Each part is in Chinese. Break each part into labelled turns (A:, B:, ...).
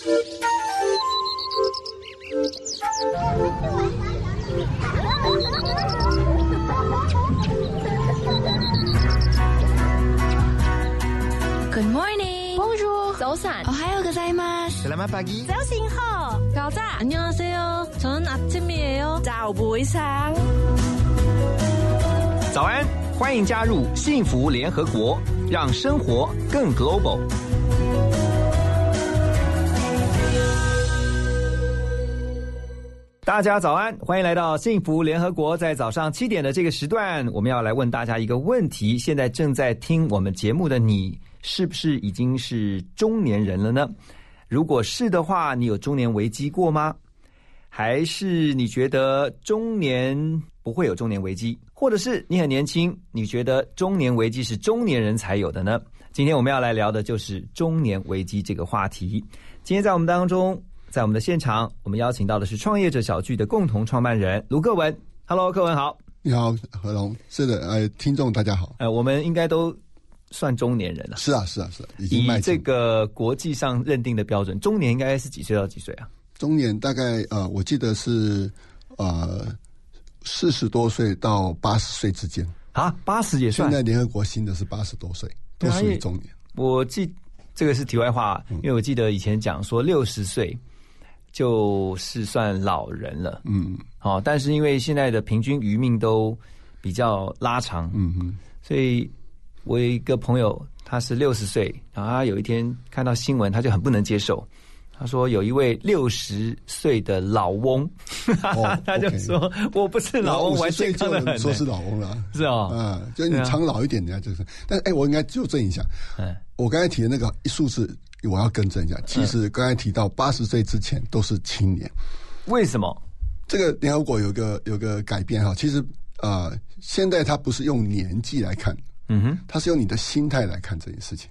A: Good morning.
B: Bonjour.
A: 早安。
B: 어하요 고자이마스.
C: Selamat pagi.
B: 早醒好. 가자. 안녕하세요. 저는 아침이에요. 早不상.
C: 早安，欢迎加入幸福联合国，让生活更 global。 大家早安，欢迎来到幸福联合国。在早上七点的这个时段，我们要来问大家一个问题：现在正在听我们节目的你，是不是已经是中年人了呢？如果是的话，你有中年危机过吗？还是你觉得中年不会有中年危机，或者是你很年轻，你觉得中年危机是中年人才有的呢？今天我们要来聊的就是中年危机这个话题。今天在我们当中，在我们的现场，我们邀请到的是创业者小聚的共同创办人卢克文。Hello，克文好。
D: 你好，何龙。是的，呃，听众大家好。
C: 呃，我们应该都算中年人了。
D: 是啊，是啊，是啊，已经迈
C: 以这个国际上认定的标准，中年应该是几岁到几岁啊？
D: 中年大概呃，我记得是呃四十多岁到八十岁之间。
C: 啊，八十也算。
D: 现在联合国新的是八十多岁，都属于中年。
C: 我记这个是题外话，因为我记得以前讲说六十岁就是算老人了。
D: 嗯，
C: 哦，但是因为现在的平均余命都比较拉长，
D: 嗯嗯，
C: 所以我有一个朋友，他是六十岁，然后他有一天看到新闻，他就很不能接受。他说有一位六十岁的老翁，
D: 哦
C: 他就说我不是老翁，我还
D: 50岁
C: 健康的很。
D: 说是老翁了。
C: 是哦，
D: 嗯，就是你长老一点，人家就是。但是哎，我应该纠正一下，
C: 嗯，
D: 我刚才提的那个数字，我要更正一下。其实刚才提到八十岁之前都是青年。
C: 为什么？
D: 这个联合国有个有个改变哈，其实呃，现在它不是用年纪来看，
C: 嗯哼，
D: 它是用你的心态来看这件事情。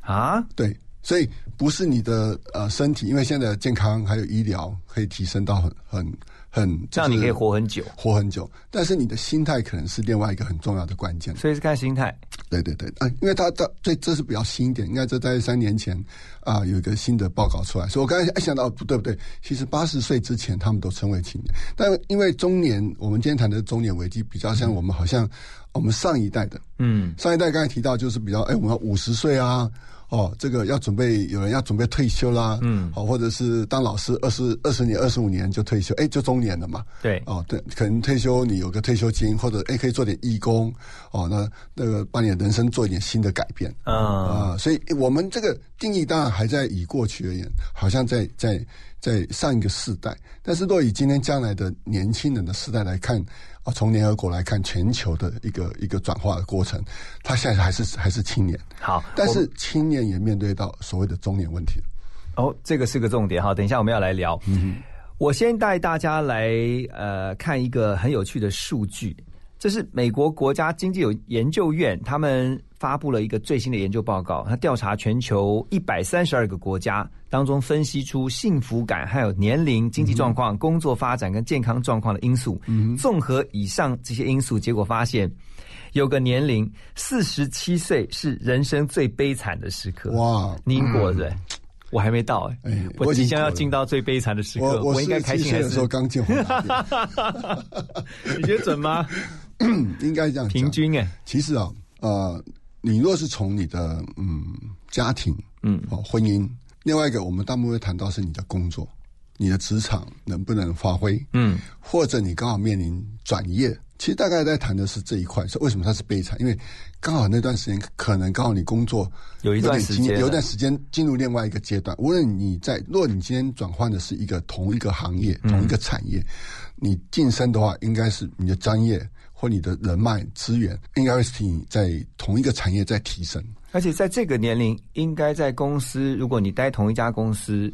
C: 啊，
D: 对，所以不是你的呃身体，因为现在的健康还有医疗可以提升到很很很，
C: 这样你可以活很久，
D: 活很久。但是你的心态可能是另外一个很重要的关键。
C: 所以是看心态。
D: 对对对，啊，因为他的这这是比较新一点，应该这在三年前啊、有一个新的报告出来，所以我刚才一想到不对不对，其实八十岁之前他们都称为青年，但因为中年，我们今天谈的中年危机比较像我们好像我们上一代的，
C: 嗯，
D: 上一代刚才提到就是比较哎我们要五十岁啊。哦，这个要准备，有人要准备退休啦，
C: 嗯。
D: 好、或者是当老师二十二十年、二十五年就退休，哎，就中年了嘛，
C: 对，
D: 哦，对，可能退休你有个退休金，或者哎可以做点义工，哦，那那个把你的人生做一点新的改变。
C: 嗯，
D: 啊、所以我们这个定义当然还在以过去而言，好像在在在上一个世代，但是若以今天将来的年轻人的世代来看，啊，从联合国来看全球的一个一个转化的过程，他现在还是还是青年，
C: 好，
D: 但是青年也面对到所谓的中年问题。
C: 哦，这个是个重点哈，等一下我们要来聊。嗯我先带大家来呃看一个很有趣的数据，这是美国国家经济有研究院他们发布了一个最新的研究报告，它调查全球一百三十二个国家当中，分析出幸福感、还有年龄、经济状况、工作发展跟健康状况的因素。综合以上这些因素，结果发现。有个年龄，四十七岁是人生最悲惨的时刻。
D: 哇
C: 你已经过了对不对？我还没到哎、
D: 哎
C: 我
D: 我
C: 即将要进到最悲惨的时刻，
D: 我我
C: 应该开心还是
D: 47岁的时候？刚 进
C: 你觉得准吗？
D: 店，应该这样讲
C: 平均哎、
D: 其实啊，呃，你若是从你的嗯家庭，
C: 嗯
D: 哦婚姻，另外一个我们大部分会谈到是你的工作，你的职场能不能发挥，
C: 嗯，
D: 或者你刚好面临转业，其实大概在谈的是这一块。是为什么它是悲惨？因为刚好那段时间可能刚好你工作
C: 有一段
D: 点
C: 时间
D: 有一段时间进入另外一个阶段。无论你在，若你今天转换的是一个同一个行业、
C: 嗯
D: 同一个产业，你晋升的话，应该是你的专业或你的人脉资源，应该会是你在同一个产业在提升。
C: 而且在这个年龄，应该在公司，如果你待同一家公司，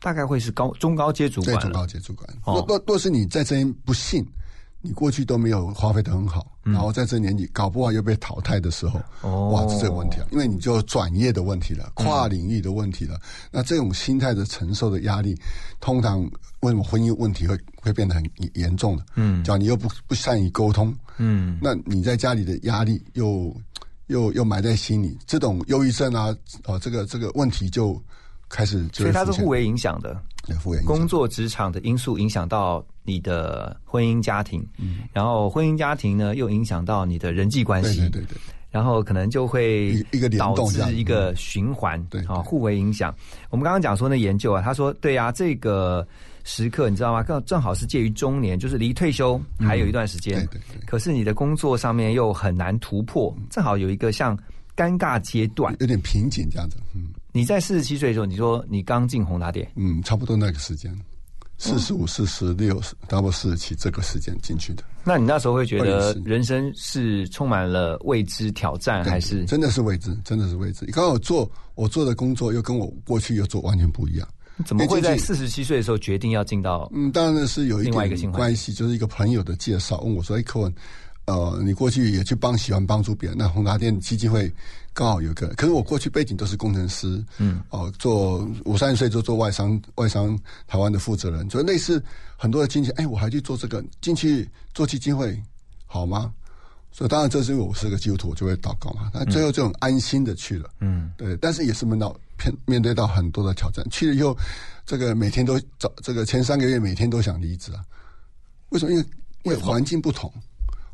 C: 大概会是高中高阶主管
D: 对中。高阶主管。
C: 哦
D: 若若若是你在这边不幸，你过去都没有花费的很好，然后在这年纪搞不好又被淘汰的时候，哇，这这个问题啊，因为你就转业的问题了，跨领域的问题了，那这种心态的承受的压力，通常为什么婚姻问题会会变得很严严重的？嗯，叫你又不不善于沟通，
C: 嗯，
D: 那你在家里的压力又又又埋在心里，这种忧郁症啊，哦，这个这个问题就开始就
C: 所以它是互为影响的。
D: 对互为影响。
C: 工作职场的因素影响到你的婚姻家庭，
D: 嗯。
C: 然后婚姻家庭呢又影响到你的人际关系，
D: 对对对对，
C: 然后可能就会
D: 一一个联
C: 导致一个循环，
D: 对对。
C: 啊，互为影响。我们刚刚讲说那研究啊，他说对啊，这个时刻你知道吗？正正好是介于中年，就是离退休还有一段时间，
D: 嗯对对对。
C: 可是你的工作上面又很难突破，正好有一个像尴尬阶段。
D: 有点瓶颈这样子，嗯。
C: 你在四十七岁的时候，你说你刚进宏达店，
D: 嗯，差不多那个时间，四十五、四十六，差不多四十七这个时间进去的，
C: 那你那时候会觉得人生是充满了未知挑战，
D: 对
C: 还是
D: 真的是未知，真的是未知。刚好做我做的工作又跟我过去又做完全不一样。
C: 怎么会在四十七岁的时候决定要进到？
D: 嗯，当然是有一
C: 另外一个
D: 关系，就是一个朋友的介绍，问我说：“哎，柯文，呃，你过去也去帮喜欢帮助别人，那宏达电基金会刚好有个，可是我过去背景都是工程师，嗯，哦、做我三十岁就做外商，外商台湾的负责人，所以类似很多的经济，哎，我还去做这个，进去做基金会好吗？所以当然，这是因为我是个基督徒，我就会祷告嘛。那最后就很安心的去了，嗯，对。但是也是面到面面对到很多的挑战。去了以后，这个每天都找这个前三个月每天都想离职啊。为什么？因为因为环境不同，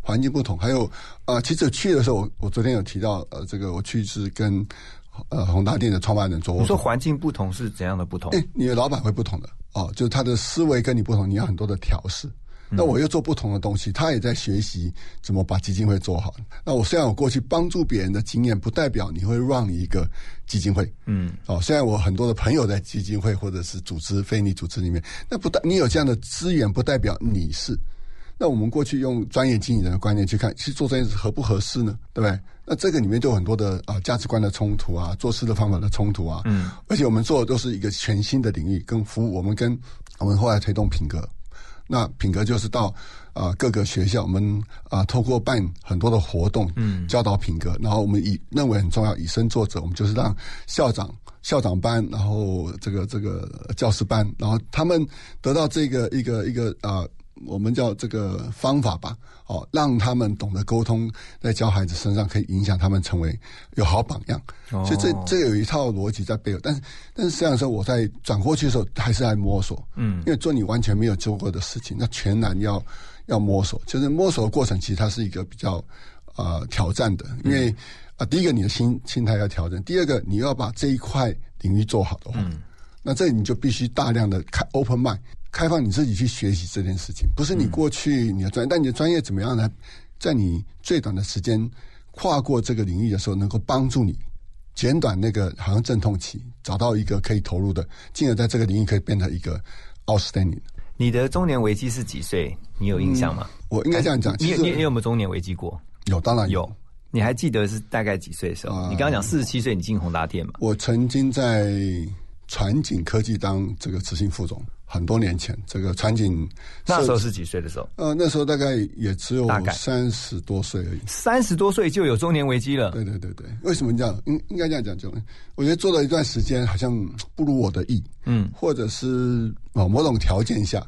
D: 环境不同。还有呃，其实去的时候，我我昨天有提到，呃，这个我去是跟呃宏达店的创办人做。
C: 你说环境不同是怎样的不同？
D: 哎，你的老板会不同的哦，就是他的思维跟你不同，你要很多的调试。那我又做不同的东西，他也在学习怎么把基金会做好。那我虽然我过去帮助别人的经验，不代表你会让一个基金会。嗯，哦，虽然我很多的朋友在基金会或者是组织非利组织里面，那不代你有这样的资源，不代表你是。那我们过去用专业经理人的观念去看，去做这件事合不合适呢？对不对？那这个里面就有很多的啊、价值观的冲突啊，做事的方法的冲突啊。嗯，而且我们做的都是一个全新的领域跟服务，我们跟我们后来推动品格。那品格就是到啊、各个学校，我们啊、透过办很多的活动，嗯，教导品格，然后我们以认为很重要以身作则，我们就是让校长校长班，然后这个这个教师班，然后他们得到这个一个一个啊、我们叫这个方法吧，哦，让他们懂得沟通，在教孩子身上可以影响他们成为有好榜样。
C: 哦。
D: 所以这这有一套逻辑在背后，但是但是实际上说我在转过去的时候还是在摸索，嗯，因为做你完全没有做过的事情，那全然要要摸索，就是摸索的过程，其实它是一个比较呃挑战的，因为啊、第一个你的心心态要调整，第二个你要把这一块领域做好的话，那这你就必须大量的开 open mind，开放你自己去学习这件事情，不是你过去你的专业，但你的专业怎么样呢？在你最短的时间跨过这个领域的时候，能够帮助你减短那个好像阵痛期，找到一个可以投入的，进而在这个领域可以变成一个 outstanding。
C: 你的中年危机是几岁？你有印象吗？
D: 我应该这样讲，
C: 你你你有没有中年危机过？
D: 有，当然
C: 有。你还记得是大概几岁的时候？
D: 啊
C: 你刚刚讲四十七岁，你进宏达电嘛？
D: 我曾经在传景科技当这个执行副总，很多年前，这个场景
C: 那时候是几岁的时候？
D: 呃那时候大概也只有三十多岁而已。
C: 三十多岁就有中年危机了。
D: 对对对对，为什么这样？应应该这样讲，就我觉得做了一段时间，好像不如我的意，嗯，或者是哦某种条件下，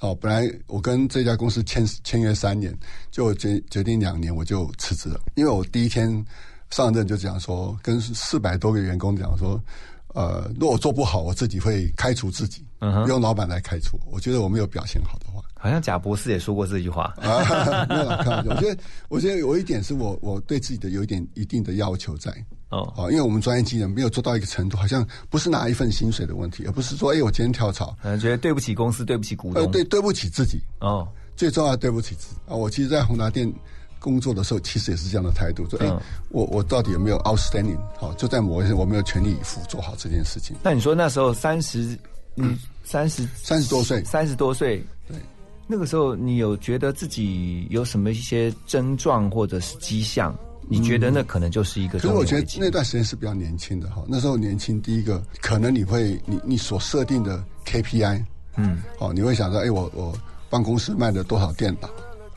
D: 哦，本来我跟这家公司签签约三年，就决决定两年我就辞职了，因为我第一天上任就讲说，跟四百多个员工讲说，呃，如果我做不好，我自己会开除自己，用老板来开除我。觉得我没有表现好的话，
C: 好像贾博士也说过这句话。
D: 啊，没有，开玩笑。我觉得，我觉得有一点是我我对自己的有一点一定的要求在。
C: 哦，
D: 啊，因为我们专业技能没有做到一个程度，好像不是拿一份薪水的问题，而不是说，哎，我今天跳槽，
C: 可能觉得对不起公司，对不起股
D: 呃，
C: 东。
D: 对，对不起自己，
C: 哦，
D: 最重要的对不起自己啊！我其实，在宏达店工作的时候，其实也是这样的态度，说，哎、
C: 嗯
D: 我我到底有没有 outstanding？好，就在某一些我没有全力以赴做好这件事情。
C: 那你说那时候三十，嗯，三十
D: 三十多岁，
C: 三十多岁，
D: 对，
C: 那个时候你有觉得自己有什么一些症状或者是迹象？你觉得那可能就是一个
D: 可是我觉得？那段时间是比较年轻的哈，那时候年轻，第一个可能你会你你所设定的 KPI，嗯，哦，你会想说，哎，我我办公室卖了多少电脑，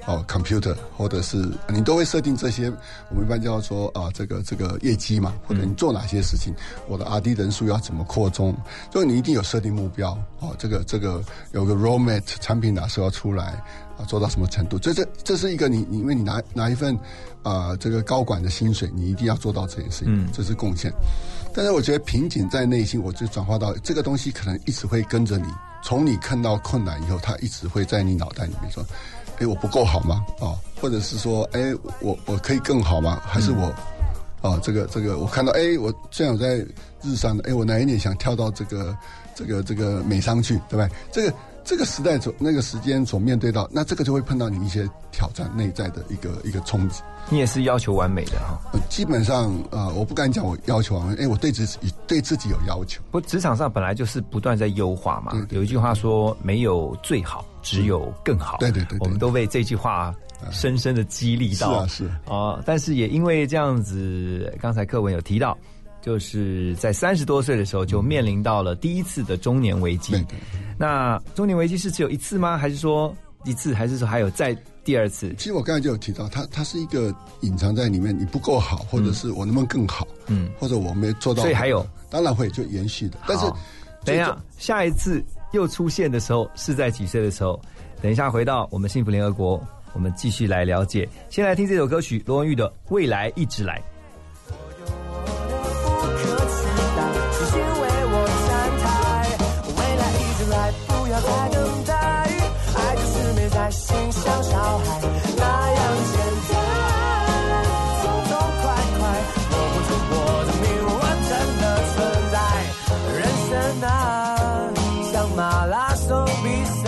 D: 哦，computer，或者是你都会设定这些，我们一般叫做啊，这个这个业绩嘛，或者你做哪些事情，我的 R D 人数要怎么扩充，所以你一定有设定目标哦，这个这个有个 roadmap，产品哪时候要出来啊，做到什么程度，这这这是一个你你因为你拿拿一份啊这个高管的薪水，你一定要做到这件事情，这是贡献。但是我觉得瓶颈在内心，我就转化到这个东西可能一直会跟着你，从你看到困难以后，它一直会在你脑袋里面说。哎，我不够好吗？哦，或者是说，哎，我我可以更好吗？还是我，哦，这个这个，我看到，哎，我虽然我在日商的，哎，我哪一年想跳到这个这个这个美商去，对吧？这个这个时代所那个时间所面对到，那这个就会碰到你一些挑战，内在的一个一个冲击。
C: 你也是要求完美的哈？
D: 基本上，呃，我不敢讲我要求完美，哎，我对自己对自己有要求。
C: 不，职场上本来就是不断在优化嘛。有一句话说，没有最好。只有更好。
D: 对对对，
C: 我们都被这句话深深的激励到。
D: 是啊，
C: 是啊。但是也因为这样子，刚才课文有提到，就是在三十多岁的时候就面临到了第一次的中年危机。那中年危机是只有一次吗？还是说一次？还是说还有再第二次？
D: 其实我刚才就有提到，它它是一个隐藏在里面，你不够好，或者是我能不能更好？嗯，或者我没做到。
C: 所以还有，
D: 当然会就延续的。但是
C: 等一下，下一次。又出现的时候是在几岁的时候？等一下回到我们幸福联合国，我们继续来了解。先来听这首歌曲，罗文玉的《未来一直来》。心像小
E: 孩那样简单，痛痛快快，握不住我的命。我真的存在人生啊，像马拉松比赛，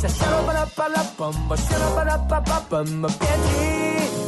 E: 像血流，啪
C: 啦啪啦，蹦蹦血流，啪啦啪啦，蹦蹦别停。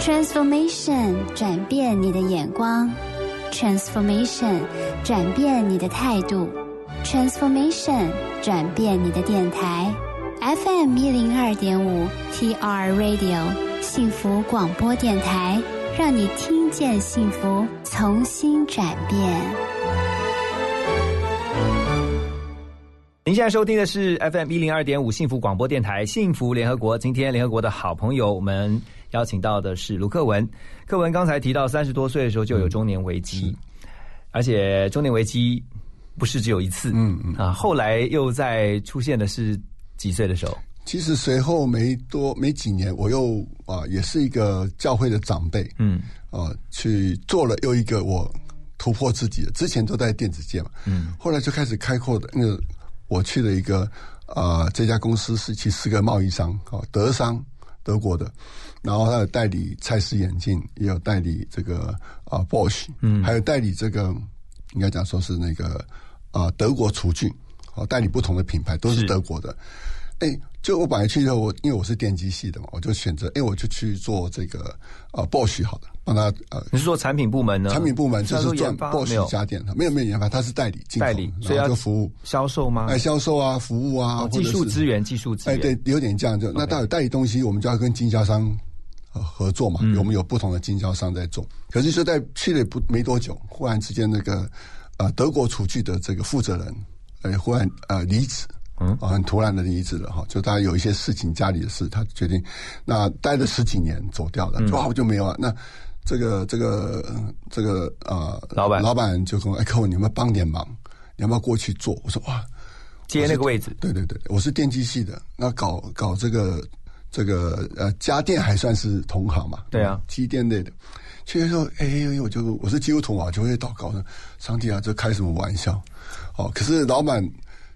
F: Transformation 转变你的眼光，Transformation 转变你的态度，Transformation 转变你的电台，FM 一零二点五 TR Radio 幸福广播电台，让你听见幸福，重新转变。
C: 您现在收听的是 FM 一零二点五幸福广播电台，幸福联合国。今天联合国的好朋友我们。邀请到的是卢克文，克文刚才提到三十多岁的时候就有中年危机，而且中年危机不是只有一次，嗯嗯。啊，后来又在出现的是几岁的时候？
D: 其实随后没多没几年，我又啊也是一个教会的长辈，嗯。啊去做了又一个我突破自己的，之前都在电子界嘛，嗯，后来就开始开阔的，那个我去了一个啊这家公司是其实是个贸易商啊德商德国的。然后他有代理蔡司眼镜，也有代理这个啊 Bosch，嗯，还有代理这个应该讲说是那个啊德国厨具，哦，代理不同的品牌都是德国的。哎，就我本来去以后，我因为我是电机系的嘛，我就选择哎，我就去做这个啊 Bosch 好的，帮他呃，
C: 你是做产品部门呢？
D: 产品部门就是做 Bosch 家电，没有没有研发，他是代理
C: 代理，
D: 所以就服务
C: 销售吗？
D: 哎，销售啊，服务啊，
C: 技术资源，技术资源，
D: 哎，对，有点这样就那到底代理东西，我们就要跟经销商。呃合作嘛，我们有不同的经销商在做。可是就在去了不没多久，忽然之间那个呃德国厨具的这个负责人，哎忽然呃离职。嗯，很突然的离职了哈，就他有一些事情，家里的事，他决定那待了十几年走掉了，哇，我就没有了。那这个这个这个呃，
C: 老板
D: 老板就跟我哎，客户你们帮点忙，你要不要过去做？我说哇，
C: 接那个位置，
D: 对对对，我是电机系的，那搞搞这个这个呃家电还算是同行嘛，
C: 对啊，
D: 机电类的。去时候哎，我就我是基督徒啊，就会祷告说，上帝啊，这开什么玩笑？哦，可是老板。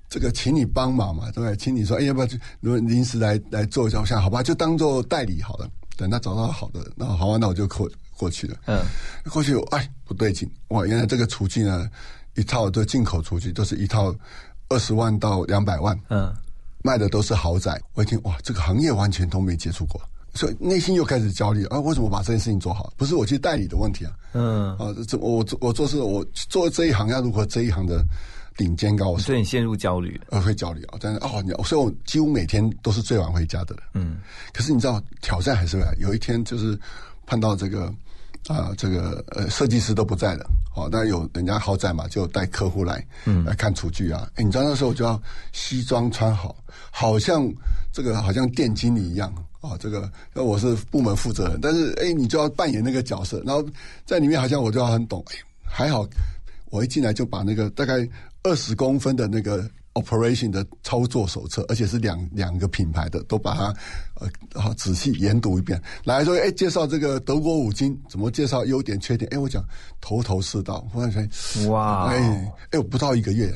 D: 这个请你帮忙嘛，对不对？请你说，哎，要不要如果临时来来做一下？我想好吧，就当做代理好了。等他找到好的，那好啊，那我就过过去了。嗯，过去哎，不对劲哇！原来这个厨具呢，一套都进口厨具，都是一套二十万到两百万。嗯，卖的都是豪宅。我一听哇，这个行业完全都没接触过，所以内心又开始焦虑啊！为什么把这件事情做好？不是我去代理的问题啊。嗯，啊，这我做我做事，我做这一行要如何这一行的？顶尖高手，
C: 所以你陷入焦虑，
D: 呃，会焦虑啊！但是哦，你所以我几乎每天都是最晚回家的人。嗯，可是你知道挑战还是会来。有一天就是碰到这个啊，这个呃，设计师都不在了，好，那有人家豪宅嘛，就带客户来，嗯，来看厨具啊。哎，你知道那时候就要西装穿好，好像这个好像店经理一样啊。这个那我是部门负责人，但是哎，你就要扮演那个角色，然后在里面好像我就要很懂。哎，还好我一进来就把那个大概。二十公分的那个 operation 的操作手册，而且是两两个品牌的，都把它呃好仔细研读一遍。来说，哎，介绍这个德国五金，怎么介绍优点缺点？哎，我讲头头是道。忽然间，哇，哎哎，不到一个月，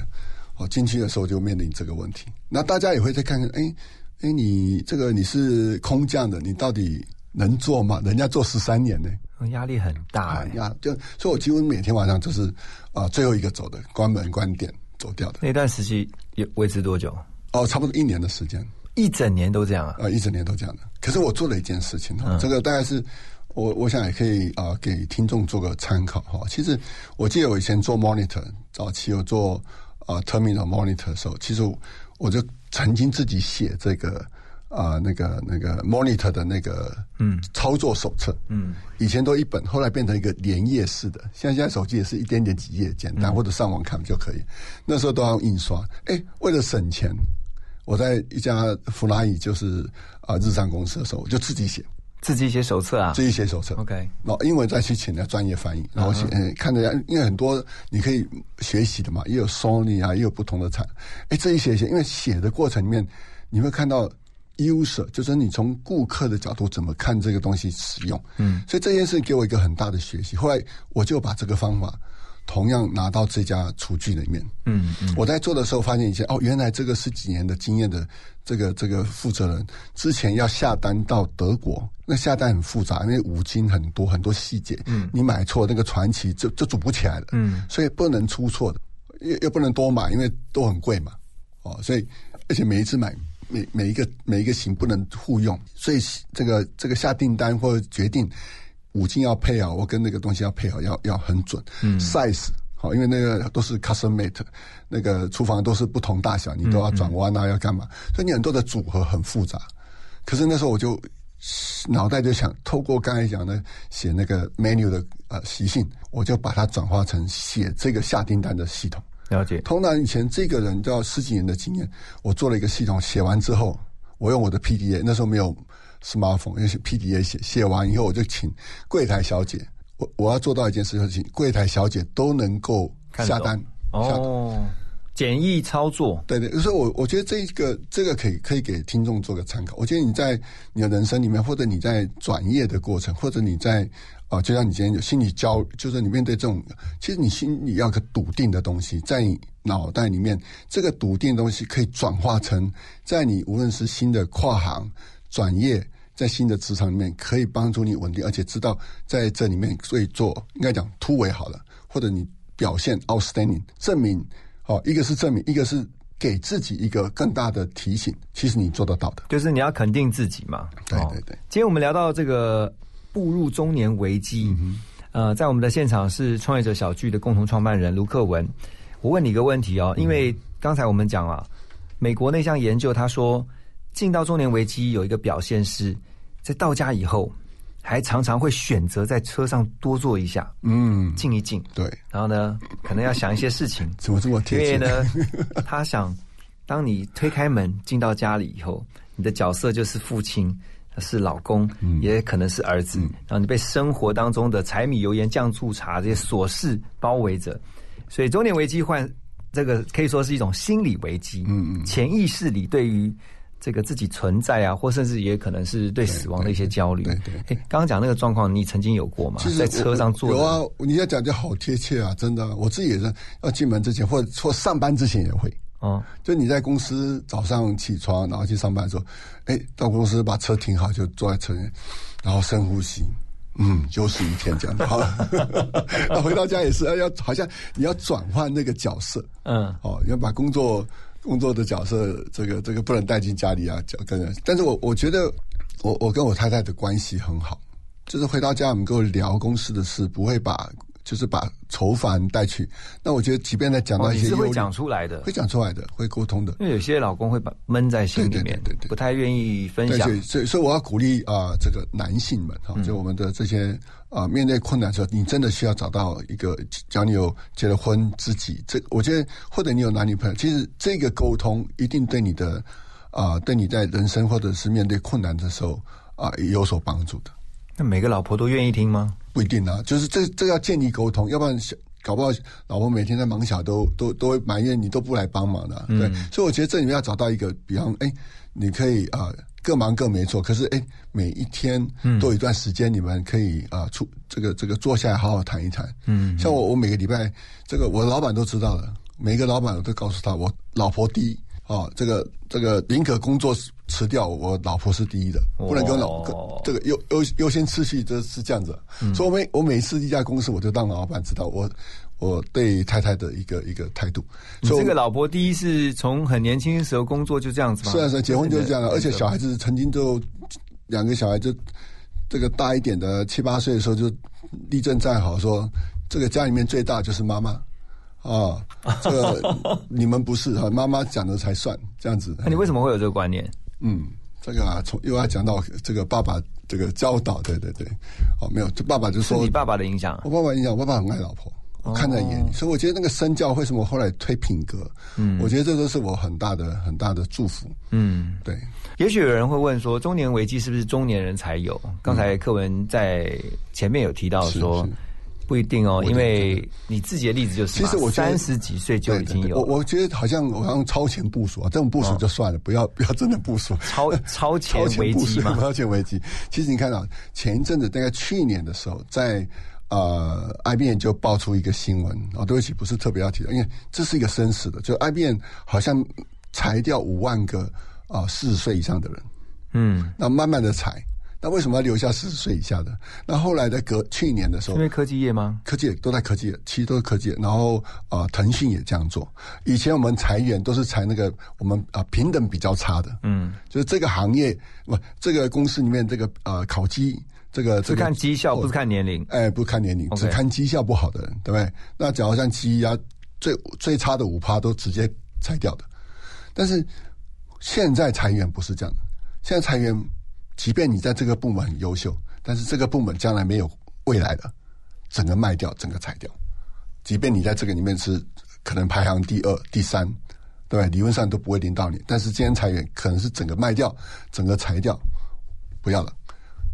D: 我，进去的时候就面临这个问题。那大家也会再看看，哎哎，你这个你是空降的，你到底能做吗？人家做十三年呢。
C: 压力很大，
D: 压就，所以我几乎每天晚上就是啊，最后一个走的，关门关店走掉的。
C: 那段时期也维持多久？
D: 哦，差不多一年的时间，
C: 一整年都这样啊？
D: 啊，一整年都这样的。可是我做了一件事情，这个大概是我我想也可以啊，给听众做个参考哈。其实我记得我以前做 monitor，早期有做啊 terminal monitor 的时候，其实我就曾经自己写这个。啊，那个那个 monitor 的那个嗯操作手册，嗯，以前都一本，后来变成一个连页式的。现在现在手机也是一点点几页，简单或者上网看就可以。那时候都要印刷，哎，为了省钱，我在一家弗拉伊就是啊日商公司的时候，我就自己写，
C: 自己写手册啊，
D: 自己写手册。
C: OK，
D: 然后英文再去请那专业翻译，然后写，看着因为很多你可以学习的嘛，也有 Sony 啊，也有不同的产，哎，自己写一写，因为写的过程里面你会看到。User 就是你从顾客的角度怎么看这个东西使用，嗯，所以这件事给我一个很大的学习。后来我就把这个方法同样拿到这家厨具里面，嗯嗯，我在做的时候发现一些哦，原来这个十几年的经验的这个这个负责人之前要下单到德国，那下单很复杂，因为五金很多很多细节，嗯，你买错那个传奇就就组不起来了，嗯，所以不能出错的，又又不能多买，因为都很贵嘛，哦，所以而且每一次买。每每一个每一个型不能互用，所以这个这个下订单或者决定五金要配好，我跟那个东西要配好，要要很准。嗯，size 好，因为那个都是 custom made，那个厨房都是不同大小，你都要转弯啊，要干嘛？所以你很多的组合很复杂。可是那时候我就脑袋就想，透过刚才讲的写那个 menu 的呃习性，我就把它转化成写这个下订单的系统。
C: 了解，
D: 通常以前这个人都要十几年的经验。我做了一个系统，写完之后，我用我的 PDA，那时候没有 smartphone，用 PDA 写。写完以后，我就请柜台小姐，我我要做到一件事情，柜台小姐都能够下单。
C: 哦，简易操作。
D: 对对，所以我我觉得这个这个可以可以给听众做个参考。我觉得你在你的人生里面，或者你在转业的过程，或者你在。啊，就像你今天有心理焦，就是你面对这种，其实你心里要个笃定的东西，在你脑袋里面，这个笃定的东西可以转化成，在你无论是新的跨行转业，在新的职场里面，可以帮助你稳定，而且知道在这里面可以做，应该讲突围好了，或者你表现 outstanding，证明，哦，一个是证明，一个是给自己一个更大的提醒，其实你做得到的，
C: 就是你要肯定自己嘛。
D: 对对对，
C: 今天我们聊到这个。步入中年危机，呃，在我们的现场是创业者小聚的共同创办人卢克文。我问你一个问题哦，因为刚才我们讲了，美国那项研究，他说进到中年危机有一个表现是在到家以后，还常常会选择在车上多坐一下，
D: 嗯，
C: 静一静，
D: 对，
C: 然后呢，可能要想一些事情，
D: 怎么这么
C: 因
D: 贴切？
C: 为呢，他想，当你推开门进到家里以后，你的角色就是父亲，是老公，也可能是儿子，然后你被生活当中的柴米油盐酱醋茶这些琐事包围着，所以中年危机患这个可以说是一种心理危机，
D: 嗯嗯。
C: 潜意识里对于。这个自己存在啊，或甚至也可能是对死亡的一些焦虑。
D: 对对
C: 刚刚讲那个状况，你曾经有过吗
D: 其？实
C: 在车上坐
D: 有啊，你要讲就好贴切啊，真的，我自己也是要进门之前或者或上班之前也会。
C: 哦，
D: 就你在公司早上起床，然后去上班的时候，哎，到公司把车停好，就坐在车里面，然后深呼吸，嗯，又是一天这样的。好，那回到家也是要要，好像你要转换那个角色，
C: 嗯，
D: 哦，要把工作工作的角色，这个这个不能带进家里啊，就跟人。但是我我觉得我我跟我太太的关系很好，就是回到家我们跟我聊公司的事，不会把就是把愁烦带去。那我觉得，即便在讲到
C: 哦，
D: 一些忧虑
C: 你是会讲出来的
D: 会，讲出来的，会沟通的。
C: 因为有些老公会把闷在心里面，
D: 对对对对对
C: 不太愿意分，享
D: 所。以所以我要鼓励啊、这个男性们
C: 嗯
D: 哈、就我们的这些啊、面对困难的时候，你真的需要找到一个，只要你有结了婚知己，这我觉得或者你有男女朋友，其实这个沟通一定对你的啊、对你在人生或者是面对困难的时候啊、有所帮助的。
C: 那每个老婆都愿意听吗？
D: 不一定啊，就是这这要建立沟通，要不然搞不好老婆每天在忙小都都都会埋怨你都不来帮忙的啊、对，所以我觉得这里面要找到一个，比方哎，你可以啊、各忙各没错，可是哎每一天都有一段时间你们可以啊、出这个这个坐下来好好谈一谈。嗯，像我我每个礼拜这个我老板都知道了，每个老板我都告诉他，我老婆第一。哦，这个这个宁可工作辞掉，我老婆是第一的，不能跟老、这个优优优先次序，这是这样子。所以我每我每次一家公司，我就让老板知道我我对太太的一个一个态度。
C: 你
D: 所以
C: 这个老婆第一是从很年轻的时候工作就这样子吗？
D: 是啊是啊，结婚就是这样的，而且小孩
C: 子
D: 子曾经就两个小孩就这个大一点的七八岁的时候就立正站好说，这个家里面最大就是妈妈。啊，这个 你们不是哈，妈妈讲的才算，这样子。
C: 那你为什么会有这个观念？
D: 嗯，这个啊，从又要讲到这个爸爸这个教导，对对对，哦，没有，就爸爸就说
C: 你，爸爸的影响啊？
D: 我爸爸影响，我爸爸很爱老婆，我看在眼里，所以我觉得那个身教为什么后来推品格，嗯，我觉得这都是我很大的很大的祝福，
C: 嗯，
D: 对，
C: 也许有人会问说，中年危机是不是中年人才有？刚才课文在前面有提到说不一定哦，因为你自己的例子就是，
D: 其实我
C: 三十几岁就已经有
D: 我我觉得好像我好像超前部署啊，这种部署就算了，不要 不要真的部署。
C: 超超前
D: 超前部署，
C: 危机嘛。
D: 超前危机。其实你看到、前一阵子，大概去年的时候，在呃，IBM 就爆出一个新闻哦，对不起，不是特别要提的，因为这是一个生死的，就 IBM 好像裁掉五万个啊四十岁以上的人，
C: 嗯，
D: 那慢慢的裁，那为什么要留下四十岁以下的？那后来在隔去年的时候
C: 因，为科技业吗？
D: 科技业都在科技业，其实都是科技业。然后啊、呃腾讯也这样做。以前我们裁员都是裁那个我们啊、平等比较差的，
C: 嗯，
D: 就是这个行业不这个公司里面这个呃考绩这个这
C: 是
D: 个
C: 看绩效，不是看年龄。
D: 哎不看年龄只看绩效不好的人，对不对？那假如像鸡鸭最最差的五趴都直接裁掉的，但是现在裁员不是这样的，现在裁员，即便你在这个部门很优秀，但是这个部门将来没有未来的，整个卖掉，整个裁掉。即便你在这个里面是可能排行第二、第三，对吧，理论上都不会领到你，但是今天裁员可能是整个卖掉，整个裁掉，不要了。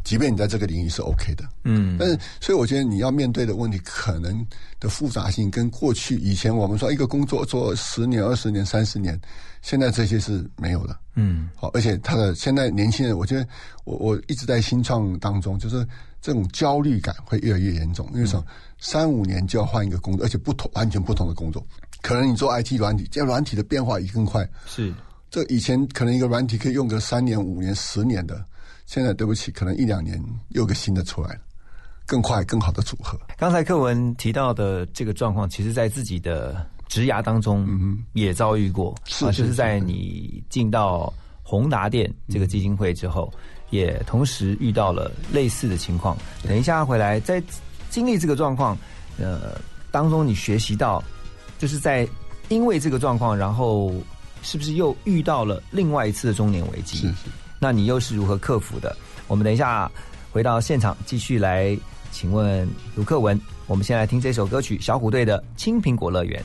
D: 即便你在这个领域是 OK 的，
C: 嗯，
D: 但是所以我觉得你要面对的问题可能的复杂性，跟过去以前我们说一个工作做十年、二十年、三十年，现在这些是没有的。
C: 嗯，
D: 好，而且他的现在年轻人，我觉得我我一直在新创当中，就是这种焦虑感会越来越严重，因为什么？三五年就要换一个工作，而且不同完全不同的工作，可能你做 IT 软体，这样软体的变化也更快。
C: 是
D: 这以前可能一个软体可以用个三年、五年、十年的，现在对不起，可能一两年又有个新的出来了，更快、更好的组合。
C: 刚才课文提到的这个状况，其实在自己的职涯当中也遭遇过，
D: 是
C: 就是在你进到宏达店这个基金会之后，也同时遇到了类似的情况。等一下回来，在经历这个状况，呃，当中你学习到，就是在因为这个状况，然后是不是又遇到了另外一次的中年危机？
D: 是是。
C: 那你又是如何克服的？我们等一下回到现场继续来请问卢克文。我们先来听这首歌曲，小虎队的《青苹果乐园》。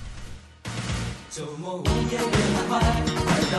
G: 周末午夜别太快，快到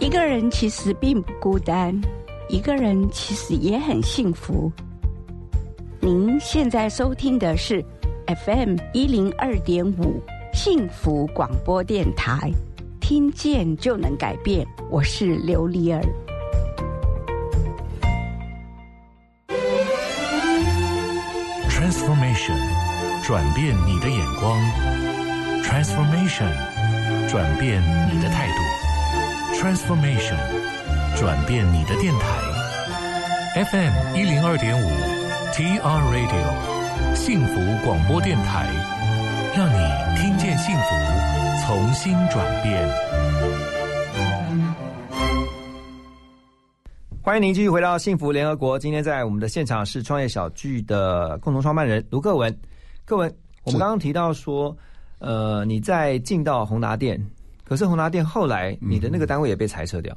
G: 一
H: 个人其实并不孤单，一个人其实也很幸福。您现在收听的是 FM 一零二点五幸福广播电台，听见就能改变。我是刘丽儿。
I: Transformation，转变你的眼光。Transformation，转变你的态度。Transformation，转变你的电台。FM 一零二点五，TR Radio，幸福广播电台，让你听见幸福，重新转变。
C: 欢迎您继续回到幸福联合国。今天在我们的现场是创业小聚的共同创办人卢克文。克文，我们刚刚提到说，呃，你在进到宏达店，可是宏达店后来你的那个单位也被裁撤掉。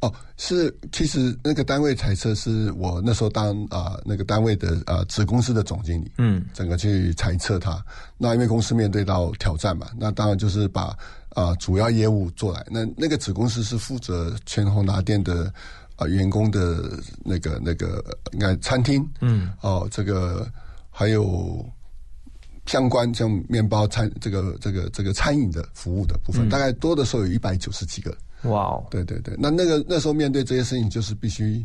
D: 哦，是，其实那个单位裁撤是我那时候当啊、那个单位的啊子公司的总经理，
C: 嗯，
D: 整个去裁撤它。那因为公司面对到挑战嘛，那当然就是把啊、主要业务做来。那那个子公司是负责全宏达店的啊、员工的那个那个应该餐厅，
C: 嗯，
D: 哦，这个还有相关像面包餐这个这个这个餐饮的服务的部分，
C: 嗯
D: 大概多的时候有一百九十几个。
C: 哇哦，
D: 对对对，那那个那时候面对这些事情，就是必须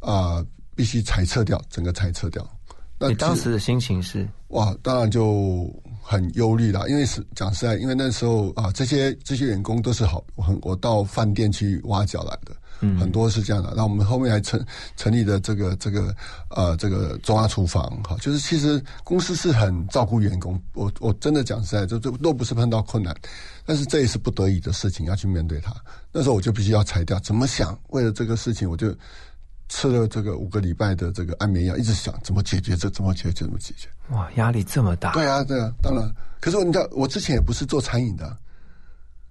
D: 啊、必须裁撤掉，整个裁撤掉。
C: 你
D: 那你
C: 当时的心情是
D: 哇，当然就很忧虑啦。因为是讲实在，因为那时候啊，这些这些员工都是好，我很我到饭店去挖角来的，
C: 嗯
D: 很多是这样的。那我们后面还成成立的这个这个呃这个中央厨房，哈，就是其实公司是很照顾员工。我我真的讲实在，就这都不是碰到困难，但是这也是不得已的事情，要去面对它。那时候我就必须要裁掉，怎么想？为了这个事情，我就。吃了这个五个礼拜的这个安眠药，一直想怎么解决这，怎么解决，怎么解决。
C: 哇，压力这么大。
D: 对啊，对啊，当然。可是你知道，我之前也不是做餐饮的啊，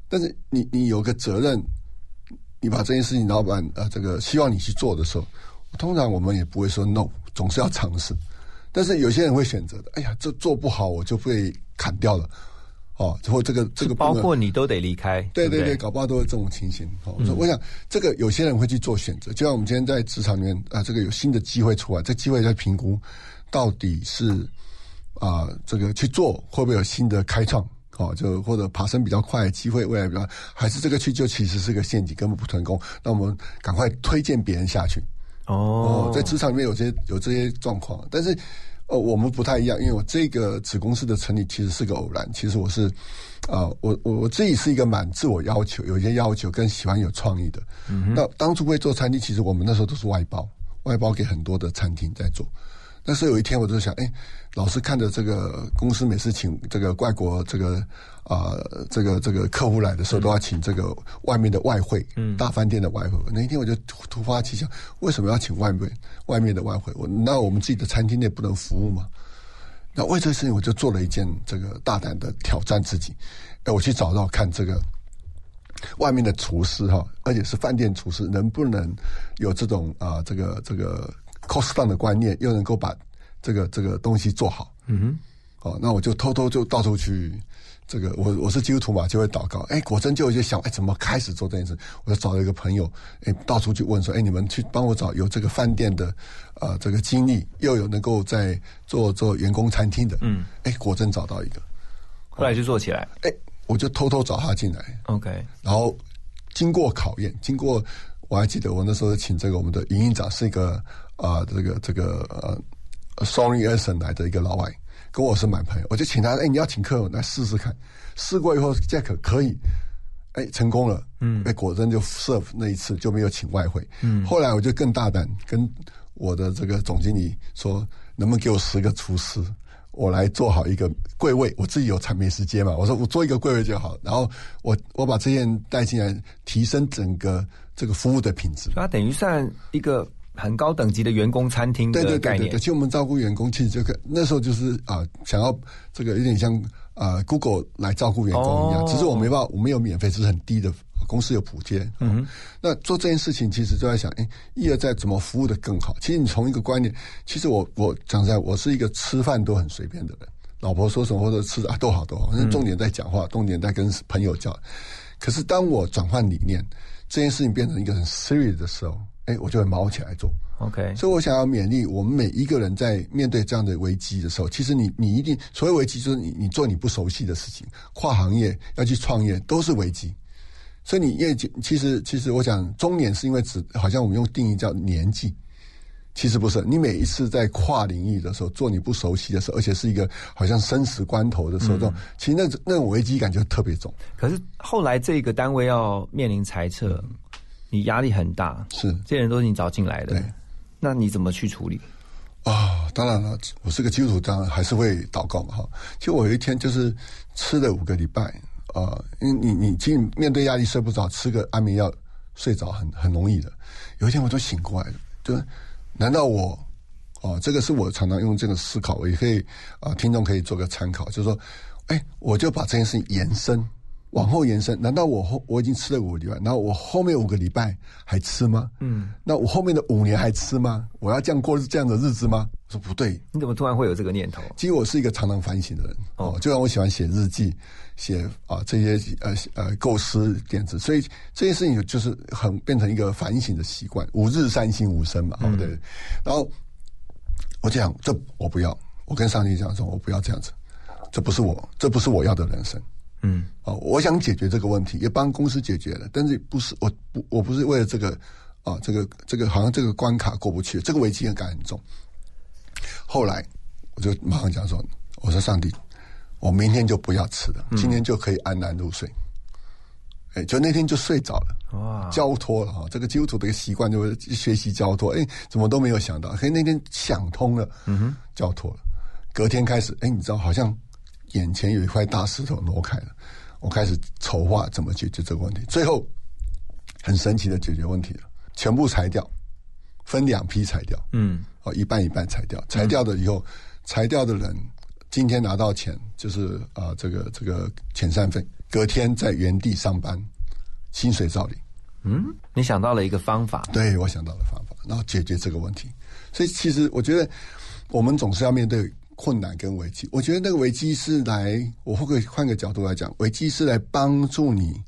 D: 但是你你有个责任，你把这件事情老板呃这个希望你去做的时候，通常我们也不会说 no，总是要尝试。但是有些人会选择的，哎呀，这做不好我就被砍掉了，哦，或这个这个
C: 包括你都得离开。
D: 对对对，搞不好都是这种情形。哦，我想这个有些人会去做选择，就像我们今天在职场里面啊，这个有新的机会出来，这机会在评估到底是啊这个去做会不会有新的开创。哦，就或者爬升比较快的机会，未来比较还是这个去就其实是个陷阱，根本不成功。那我们赶快推荐别人下去。
C: 哦，
D: 在职场里面有些有这些状况，但是呃，我们不太一样，因为我这个子公司的成立其实是个偶然。其实我是啊、我我我自己是一个蛮自我要求，有一些要求跟喜欢有创意的。那当初会做餐厅，其实我们那时候都是外包，外包给很多的餐厅在做。但是有一天我就想，哎，老是看着这个公司每次请这个外国这个啊、这个这个客户来的时候，都要请这个外面的外汇，嗯，大饭店的外汇。那一天我就突突发奇想，为什么要请外面外面的外汇？我那我们自己的餐厅内不能服务吗？那为这个事情，我就做了一件这个大胆的挑战自己。哎，我去找到看这个外面的厨师哈，而且是饭店厨师，能不能有这种啊、这个这个 cost down 的观念，又能够把这个这个东西做好？
C: 嗯哼，
D: 哦，那我就偷偷就到处去。这个我我是基督徒嘛，就会祷告。哎，果真就有些想，哎，怎么开始做这件事？我就找了一个朋友，哎，到处去问说，哎，你们去帮我找有这个饭店的，呃，这个经历，又有能够在做做员工餐厅的，
C: 嗯，
D: 哎，果真找到一个，
C: 后来就做起来。
D: 哎，我就偷偷找他进来
C: ，OK，
D: 然后经过考验，经过我还记得我那时候请这个我们的营运长是一个啊、这个这个呃 Sony Erson 来的一个老外，跟我是蛮朋友，我就请他，哎，你要请客人来试试看，试过以后 Jack 可以。哎，成功了，嗯，哎，果真就 serve 那一次就没有请外汇，嗯，后来我就更大胆跟我的这个总经理说，能不能给我十个厨师，我来做好一个柜位，我自己有产美食街嘛，我说我做一个柜位就好，然后我我把这件带进来，提升整个这个服务的品质。
C: 它等于算一个很高等级的员工餐厅
D: 对对
C: 的概念
D: 对对对，。其实我们照顾员工，其实这个那时候就是啊、想要这个有点像啊、Google 来照顾员工一样，
C: 哦
D: 只是我没办法，我没有免费，只是很低的，公司有补贴。嗯，那做这件事情，其实就在想，哎，一而再怎么服务的更好。其实你从一个观念，其实我我讲实在，我是一个吃饭都很随便的人，老婆说什么或者吃啊都好都好，那重点在讲话，重点在跟朋友交。可是当我转换理念，这件事情变成一个很 serious 的时候，哎，我就会毛起来做。
C: OK，
D: 所以我想要勉励我们每一个人，在面对这样的危机的时候，其实你你一定所谓危机，就是你你做你不熟悉的事情，跨行业要去创业都是危机。所以你业绩其实其实我想中年是因为只好像我们用定义叫年纪，其实不是。你每一次在跨领域的时候，做你不熟悉的时候，而且是一个好像生死关头的时候，其实那种那种危机感就特别重。
C: 可是后来这个单位要面临裁撤，你压力很大，
D: 是
C: 这些人都是你找进来的
D: 对，
C: 那你怎么去处理？
D: 啊、当然了，我是个基督徒，当然还是会祷告嘛哈。其实我有一天就是吃了五个礼拜，啊，因为你你进面对压力睡不着，吃个安眠药睡着很很容易的。有一天我就醒过来了，就难道我哦，这个是我常常用这个思考，我也可以啊、听众可以做个参考，就是说，哎，我就把这件事情延伸。往后延伸，难道我后我已经吃了五个礼拜，然后我后面五个礼拜还吃吗？嗯，那我后面的五年还吃吗？我要这样过这样的日子吗？我说不对，
C: 你怎么突然会有这个念头？
D: 其实我是一个常常反省的人哦，就像我喜欢写日记，写啊这些呃呃构思点子，所以这件事情就是很变成一个反省的习惯。五日三省吾身嘛，对不对？然后我就想，这我不要，我跟上帝讲说，我不要这样子，这不是我，这不是我要的人生。
C: 嗯，
D: 哦，我想解决这个问题，也帮公司解决了，但是不是我不我不是为了这个啊，这个这个好像这个关卡过不去，这个危机感很重。后来我就马上讲说，我说上帝，我明天就不要吃了，今天就可以安然入睡。哎，就那天就睡着了，
C: 哇，
D: 交托了哈。这个基督徒的一个习惯就是学习交托，哎，怎么都没有想到，嘿那天想通了，嗯哼，交托了。隔天开始，哎，你知道，好像眼前有一块大石头挪开了，我开始筹划怎么解决这个问题。最后很神奇的解决问题了，全部裁掉，分两批裁掉，
C: 嗯，
D: 哦，一半一半裁掉，裁掉的以后，裁掉的人今天拿到钱，就是啊、这个这个遣散费，隔天在原地上班，薪水照领。
C: 嗯，你想到了一个方法，
D: 对我想到了方法，然后解决这个问题。所以其实我觉得，我们总是要面对困难跟危机。我觉得那个危机是来，我会不会换个角度来讲，危机是来帮助你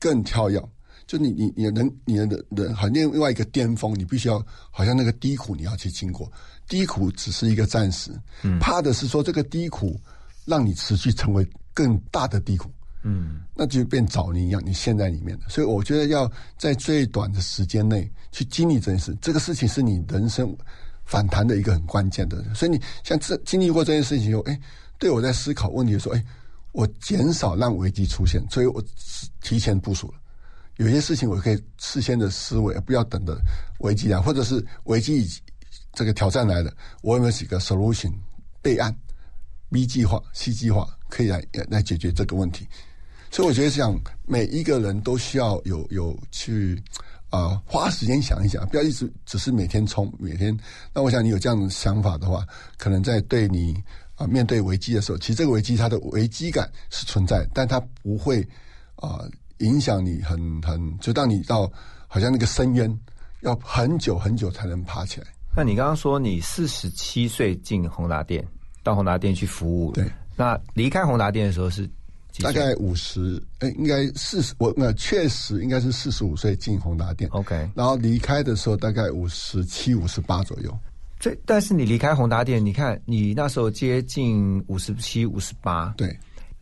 D: 更跳跃。就你你你能你的人好像另外一个巅峰，你必须要好像那个低谷你要去经过，低谷只是一个暂时，嗯怕的是说这个低谷让你持续成为更大的低谷。
C: 嗯，
D: 那就变找你一样，你陷在里面的。所以我觉得要在最短的时间内去经历这件事，这个事情是你人生反弹的一个很关键的。所以你像这经历过这件事情以后，哎，对我在思考问题的时候，哎，我减少让危机出现，所以我提前部署了。有些事情我可以事先的思维，不要等着危机来，或者是危机这个挑战来了，我有没有几个 solution 备案、B 计划、C 计划可以来来解决这个问题？所以我觉得，想每一个人都需要有有去啊、呃花时间想一想，不要一直只是每天冲每天。那我想你有这样的想法的话，可能在对你啊、面对危机的时候，其实这个危机它的危机感是存在，但它不会啊、影响你很很，就当你到好像那个深渊，要很久很久才能爬起来。
C: 那你刚刚说你四十七岁进宏达店，到宏达店去服务，
D: 对，
C: 那离开宏达店的时候是
D: 大概五十，哎，应该四十，我那确实应该是四十五岁进宏达店
C: ，OK，
D: 然后离开的时候大概五十七、五十八左右。
C: 这但是你离开宏达店，你看你那时候接近五十七、五十八，
D: 对，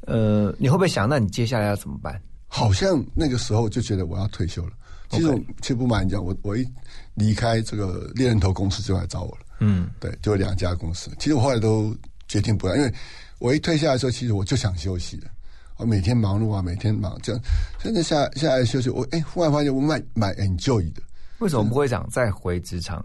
C: 呃，你会不会想，那你接下来要怎么办？
D: 好像那个时候就觉得我要退休了。其实我其实不瞒你讲，我我一离开这个猎人头公司就来找我了。
C: 嗯，
D: 对，就两家公司。其实我后来都决定不要，因为我一退下来的时候，其实我就想休息了。我每天忙碌啊，每天忙，这样真的下下来休息，我哎，忽然发现我蛮蛮 enjoy 的。
C: 为什么不会想再回职场？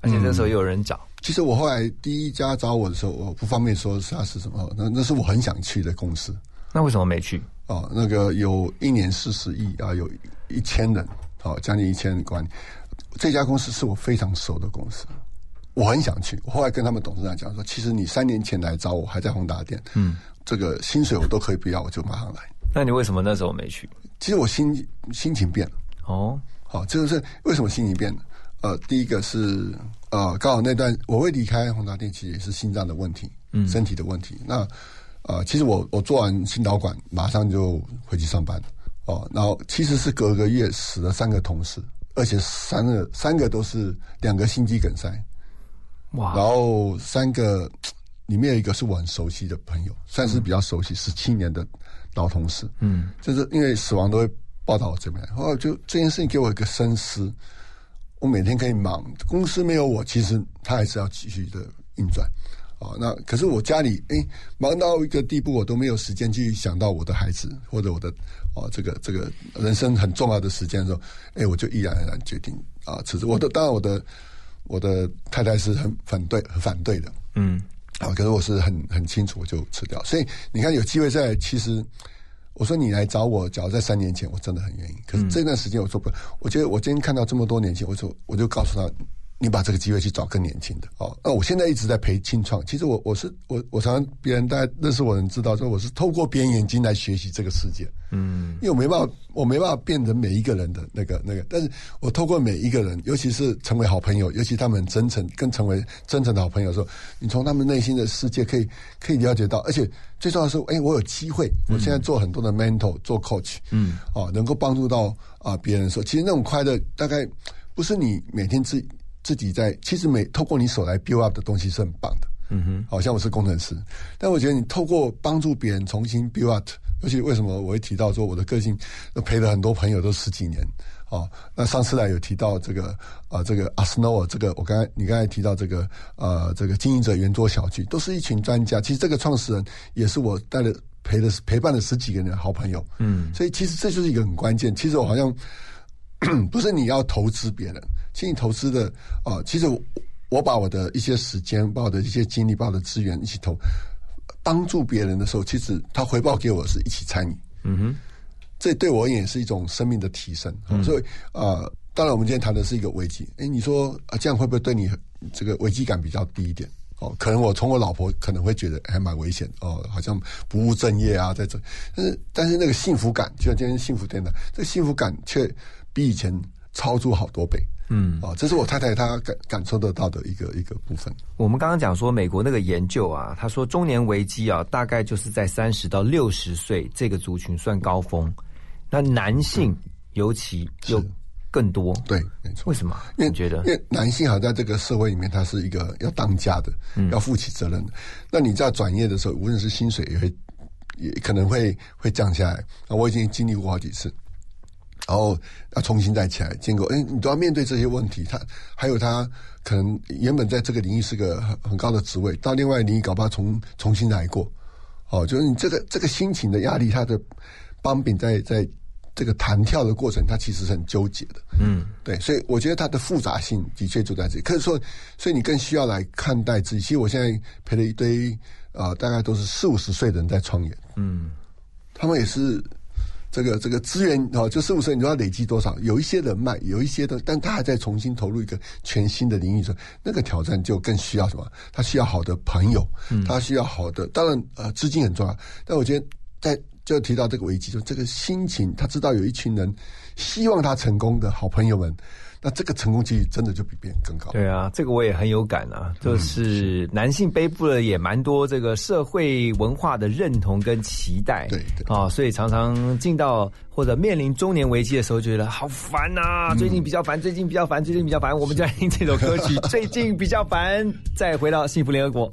C: 而且那时候又有人找，
D: 其实我后来第一家找我的时候，我不方便说是它是什么，那那是我很想去的公司。
C: 那为什么没去？
D: 哦，那个有一年四十亿啊，有一千人，哦，将近一千人管理。这家公司是我非常熟的公司，我很想去。我后来跟他们董事长讲说，其实你三年前来找我，还在宏达店，
C: 嗯，
D: 这个薪水我都可以不要，我就马上来。
C: 那你为什么那时候没去？
D: 其实我心心情变了，
C: 哦，
D: 好、这个是为什么心情变了？呃，第一个是呃，刚好那段我会离开宏达电，其实也是心脏的问题，
C: 嗯
D: 身体的问题。那呃，其实我我做完心导管，马上就回去上班哦。然后其实是隔个月死了三个同事，而且三个三个都是两个心肌梗塞，
C: 哇，
D: 然后三个里面有一个是我很熟悉的朋友，算是比较熟悉，十七年的老同事。
C: 嗯，
D: 就是因为死亡都会报道我这边，后来就这件事情给我一个深思。我每天可以忙，公司没有我，其实它还是要继续的运转。啊、那可是我家里哎，忙到一个地步，我都没有时间去想到我的孩子或者我的哦，这个这个人生很重要的时间的时候，哎，我就毅然而然决定啊辞职。我的当然我的我的太太是很反对很反对的，
C: 嗯，
D: 啊，可是我是很很清楚，我就吃掉。所以你看，有机会在，其实我说你来找我，假如在三年前，我真的很愿意。可是这段时间我做不了。我觉得我今天看到这么多年轻，我说我就告诉他，你把这个机会去找更年轻的哦。那我现在一直在陪青创，其实我我是我我常常别人大家认识我的人知道，说我是透过别人眼睛来学习这个世界。
C: 嗯，
D: 因为我没办法，我没办法变成每一个人的那个那个，但是我透过每一个人，尤其是成为好朋友，尤其他们很真诚，跟成为真诚的好朋友的时候，你从他们内心的世界可以可以了解到，而且最重要的是，哎，我有机会，我现在做很多的 mentor，做 coach，
C: 嗯，
D: 哦，能够帮助到啊别人的时候，其实那种快乐大概不是你每天自自己在，其实每透过你手来 build up 的东西是很棒的。
C: 嗯哼，
D: 好像我是工程师，但我觉得你透过帮助别人重新 build up 尤其为什么我会提到说我的个性陪了很多朋友都十几年哦。那上次来有提到这个啊、这个阿斯诺尔，这个我刚才你刚才提到这个呃，这个经营者圆桌小聚，都是一群专家。其实这个创始人也是我带了陪了陪伴了十几个人的好朋友。
C: 嗯，
D: 所以其实这就是一个很关键。其实我好像 不是你要投资别人，其实你投资的啊、其实我我把我的一些时间、把我的一些精力、把我的资源一起投，帮助别人的时候，其实他回报给我是一起参与。
C: 嗯哼，
D: 这对我而言也是一种生命的提升。
C: 嗯
D: 所以呃，当然我们今天谈的是一个危机。哎，你说啊，这样会不会对你这个危机感比较低一点？哦，可能我从我老婆可能会觉得还蛮危险哦，好像不务正业啊，在这。但是但是那个幸福感，就像今天幸福电台，这个幸福感却比以前超出好多倍。
C: 嗯，
D: 哦，这是我太太她感感受得到的一个一个部分。
C: 我们刚刚讲说美国那个研究啊，他说中年危机啊，大概就是在三十到六十岁这个族群算高峰，那男性尤其又更多。
D: 对，没错。
C: 为什么？
D: 因为
C: 你觉得
D: 因？为男性好像在这个社会里面，他是一个要当家的，
C: 嗯
D: 要负起责任的。那你在转业的时候，无论是薪水也会也可能会会降下来。啊，我已经经历过好几次，然后要重新再起来，经过哎，你都要面对这些问题。他还有他可能原本在这个领域是个很很高的职位，到另外领域搞不好重重新来过。哦，就是你这个这个心情的压力，他的帮柄在在这个弹跳的过程，他其实是很纠结的。
C: 嗯，
D: 对，所以我觉得它的复杂性的确就在这里。可是说，所以你更需要来看待自己。其实我现在陪了一堆啊、呃大概都是四五十岁的人在创业，
C: 嗯，
D: 他们也是这个这个资源哦，就四五十岁你都要累积多少？有一些人脉，有一些的，但他还在重新投入一个全新的领域中，那个挑战就更需要什么？他需要好的朋友，他需要好的，当然呃资金很重要，但我觉得在就提到这个危机，就这个心情，他知道有一群人希望他成功的好朋友们，那这个成功几率真的就比别人更高。
C: 对啊，这个我也很有感啊，就是男性背负了也蛮多这个社会文化的认同跟期待，
D: 对对
C: 啊、所以常常进到或者面临中年危机的时候，觉得好烦呐、最近比较烦，最近比较烦，最近比较烦，我们就来听这首歌曲，最近比较烦，再回到幸福联合国。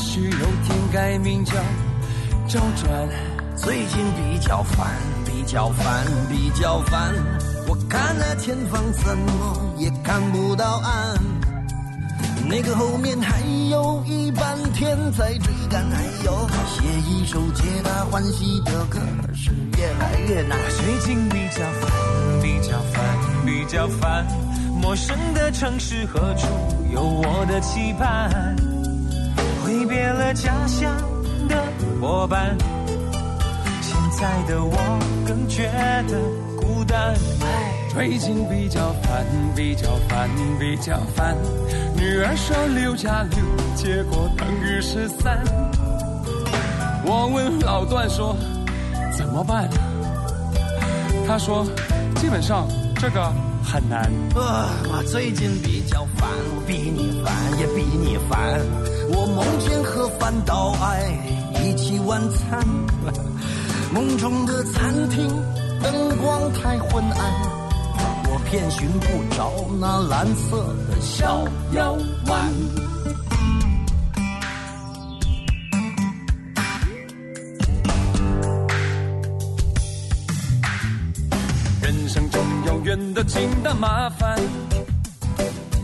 G: 许有天改名叫周转。
J: 最近比较烦，比较烦，比较烦。我看那前方怎么也看不到岸，那个后面还有一半天在追赶。还有写一首皆大欢喜的歌是越来越难。
G: 最近比较烦，比较烦，比较烦。陌生的城市何处有我的期盼？伙伴，现在的我更觉得孤单。最近比较烦，比较烦，比较烦。女儿说六加六，结果等于十三。我问老段说怎么办？他说基本上这个很难。
J: 啊，我最近比较烦，我比你烦也比你烦。我梦见和范岛爱一起晚餐，梦中的餐厅灯光太昏暗，我偏寻不着那蓝色的小腰丸。
G: 人生中有远的近的麻烦，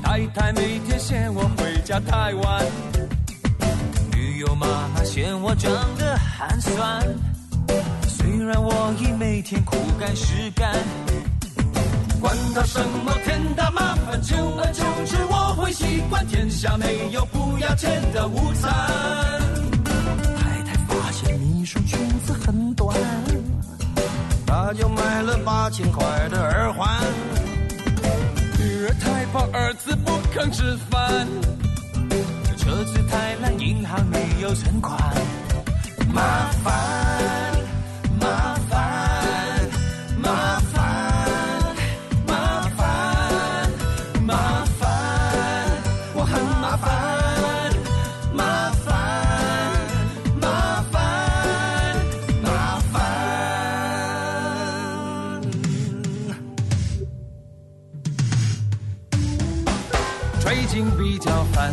G: 太太每天嫌我回家太晚，女友妈妈嫌我长得寒酸。虽然我已每天苦干实干，管他什么天大麻烦，久而久之我会习惯，天下没有不要钱的午餐。
J: 太太发现秘书裙子很短，她就买了八千块的耳环。
G: 女儿太胖儿子不肯吃饭，车子太烂，银行没有存款，麻烦，麻烦，麻烦，麻烦，麻烦，我很麻烦，麻烦，麻烦，麻烦。最近比较烦，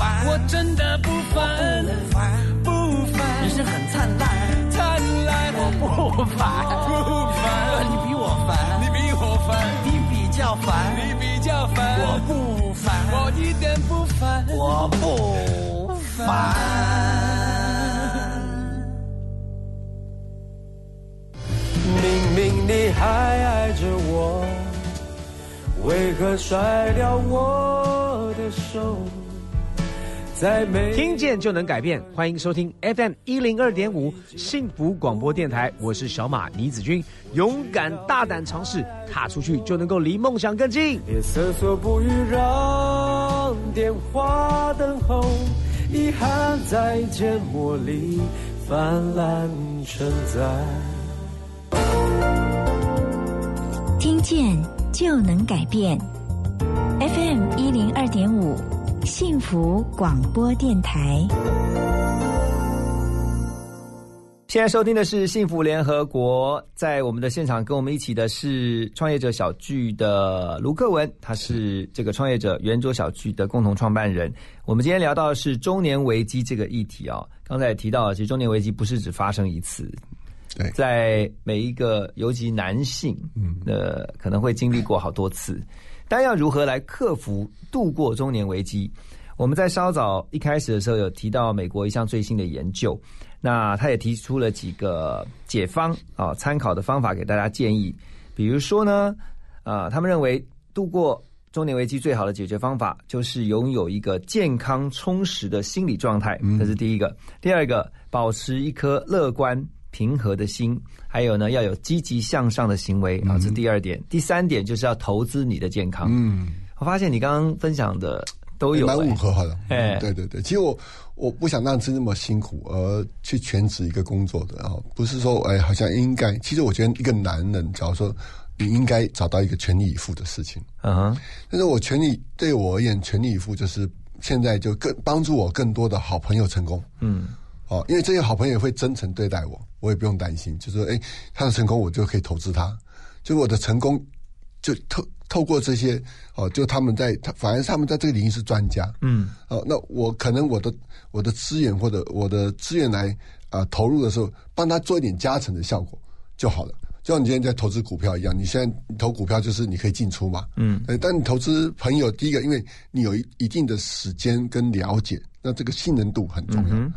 J: 烦，
G: 我真的不烦，
J: 不烦，
G: 不烦，
J: 人生很灿烂，
G: 灿烂，
J: 我不烦，
G: 不烦，
J: 你比我烦，
G: 你比我烦，
J: 你比较烦，
G: 你比较烦，
J: 我不烦，
G: 我一点不烦，
J: 我不烦。
G: 明明你还爱着我，为何甩掉我的手？在每
K: 听见就能改变，欢迎收听 FM 一零二点五幸福广播电台，我是小马倪子君，勇敢大胆尝试，踏出去就能够离梦想更近。
G: 别瑟缩不语，让电话等候，遗憾在缄默里泛滥成灾。
L: 听见就能改变，FM 一零二点五幸福广播电台。
C: 现在收听的是幸福联合国，在我们的现场跟我们一起的是创业者小聚的卢克文，他是这个创业者圆桌小聚的共同创办人。我们今天聊到的是中年危机这个议题啊、刚才也提到了，其实中年危机不是只发生一次，
D: 对
C: 在每一个尤其男性，嗯，呃，可能会经历过好多次。但要如何来克服、度过中年危机？我们在稍早一开始的时候有提到美国一项最新的研究，那他也提出了几个解方啊，参考的方法给大家建议。比如说呢，啊，他们认为度过中年危机最好的解决方法就是拥有一个健康充实的心理状态，这是第一个。第二个，保持一颗乐观平和的心，还有呢，要有积极向上的行为啊，这是第二点。第三点就是要投资你的健康。
D: 嗯，
C: 我发现你刚刚分享的都有、
D: 蛮
C: 欸
D: 吻合好的。
C: 哎
D: 对对对，其实我我不想让自己那么辛苦而去全职一个工作的啊，不是说哎好像应该。其实我觉得一个男人，假如说你应该找到一个全力以赴的事情，
C: 嗯哼，
D: 但是我全力对我而言，全力以赴就是现在就更帮助我更多的好朋友成功。
C: 嗯，
D: 哦，因为这些好朋友也会真诚对待我，我也不用担心，就是说哎，他的成功我就可以投资他，就我的成功就透透过这些哦，就他们在他反而他们在这个领域是专家，
C: 嗯，
D: 哦，那我可能我的我的资源或者我的资源来啊、投入的时候，帮他做一点加成的效果就好了。就像你今天在投资股票一样，你现在投股票就是你可以进出嘛，
C: 嗯，
D: 呃，但你投资朋友，第一个因为你有一一定的时间跟了解，那这个信任度很重要。
C: 嗯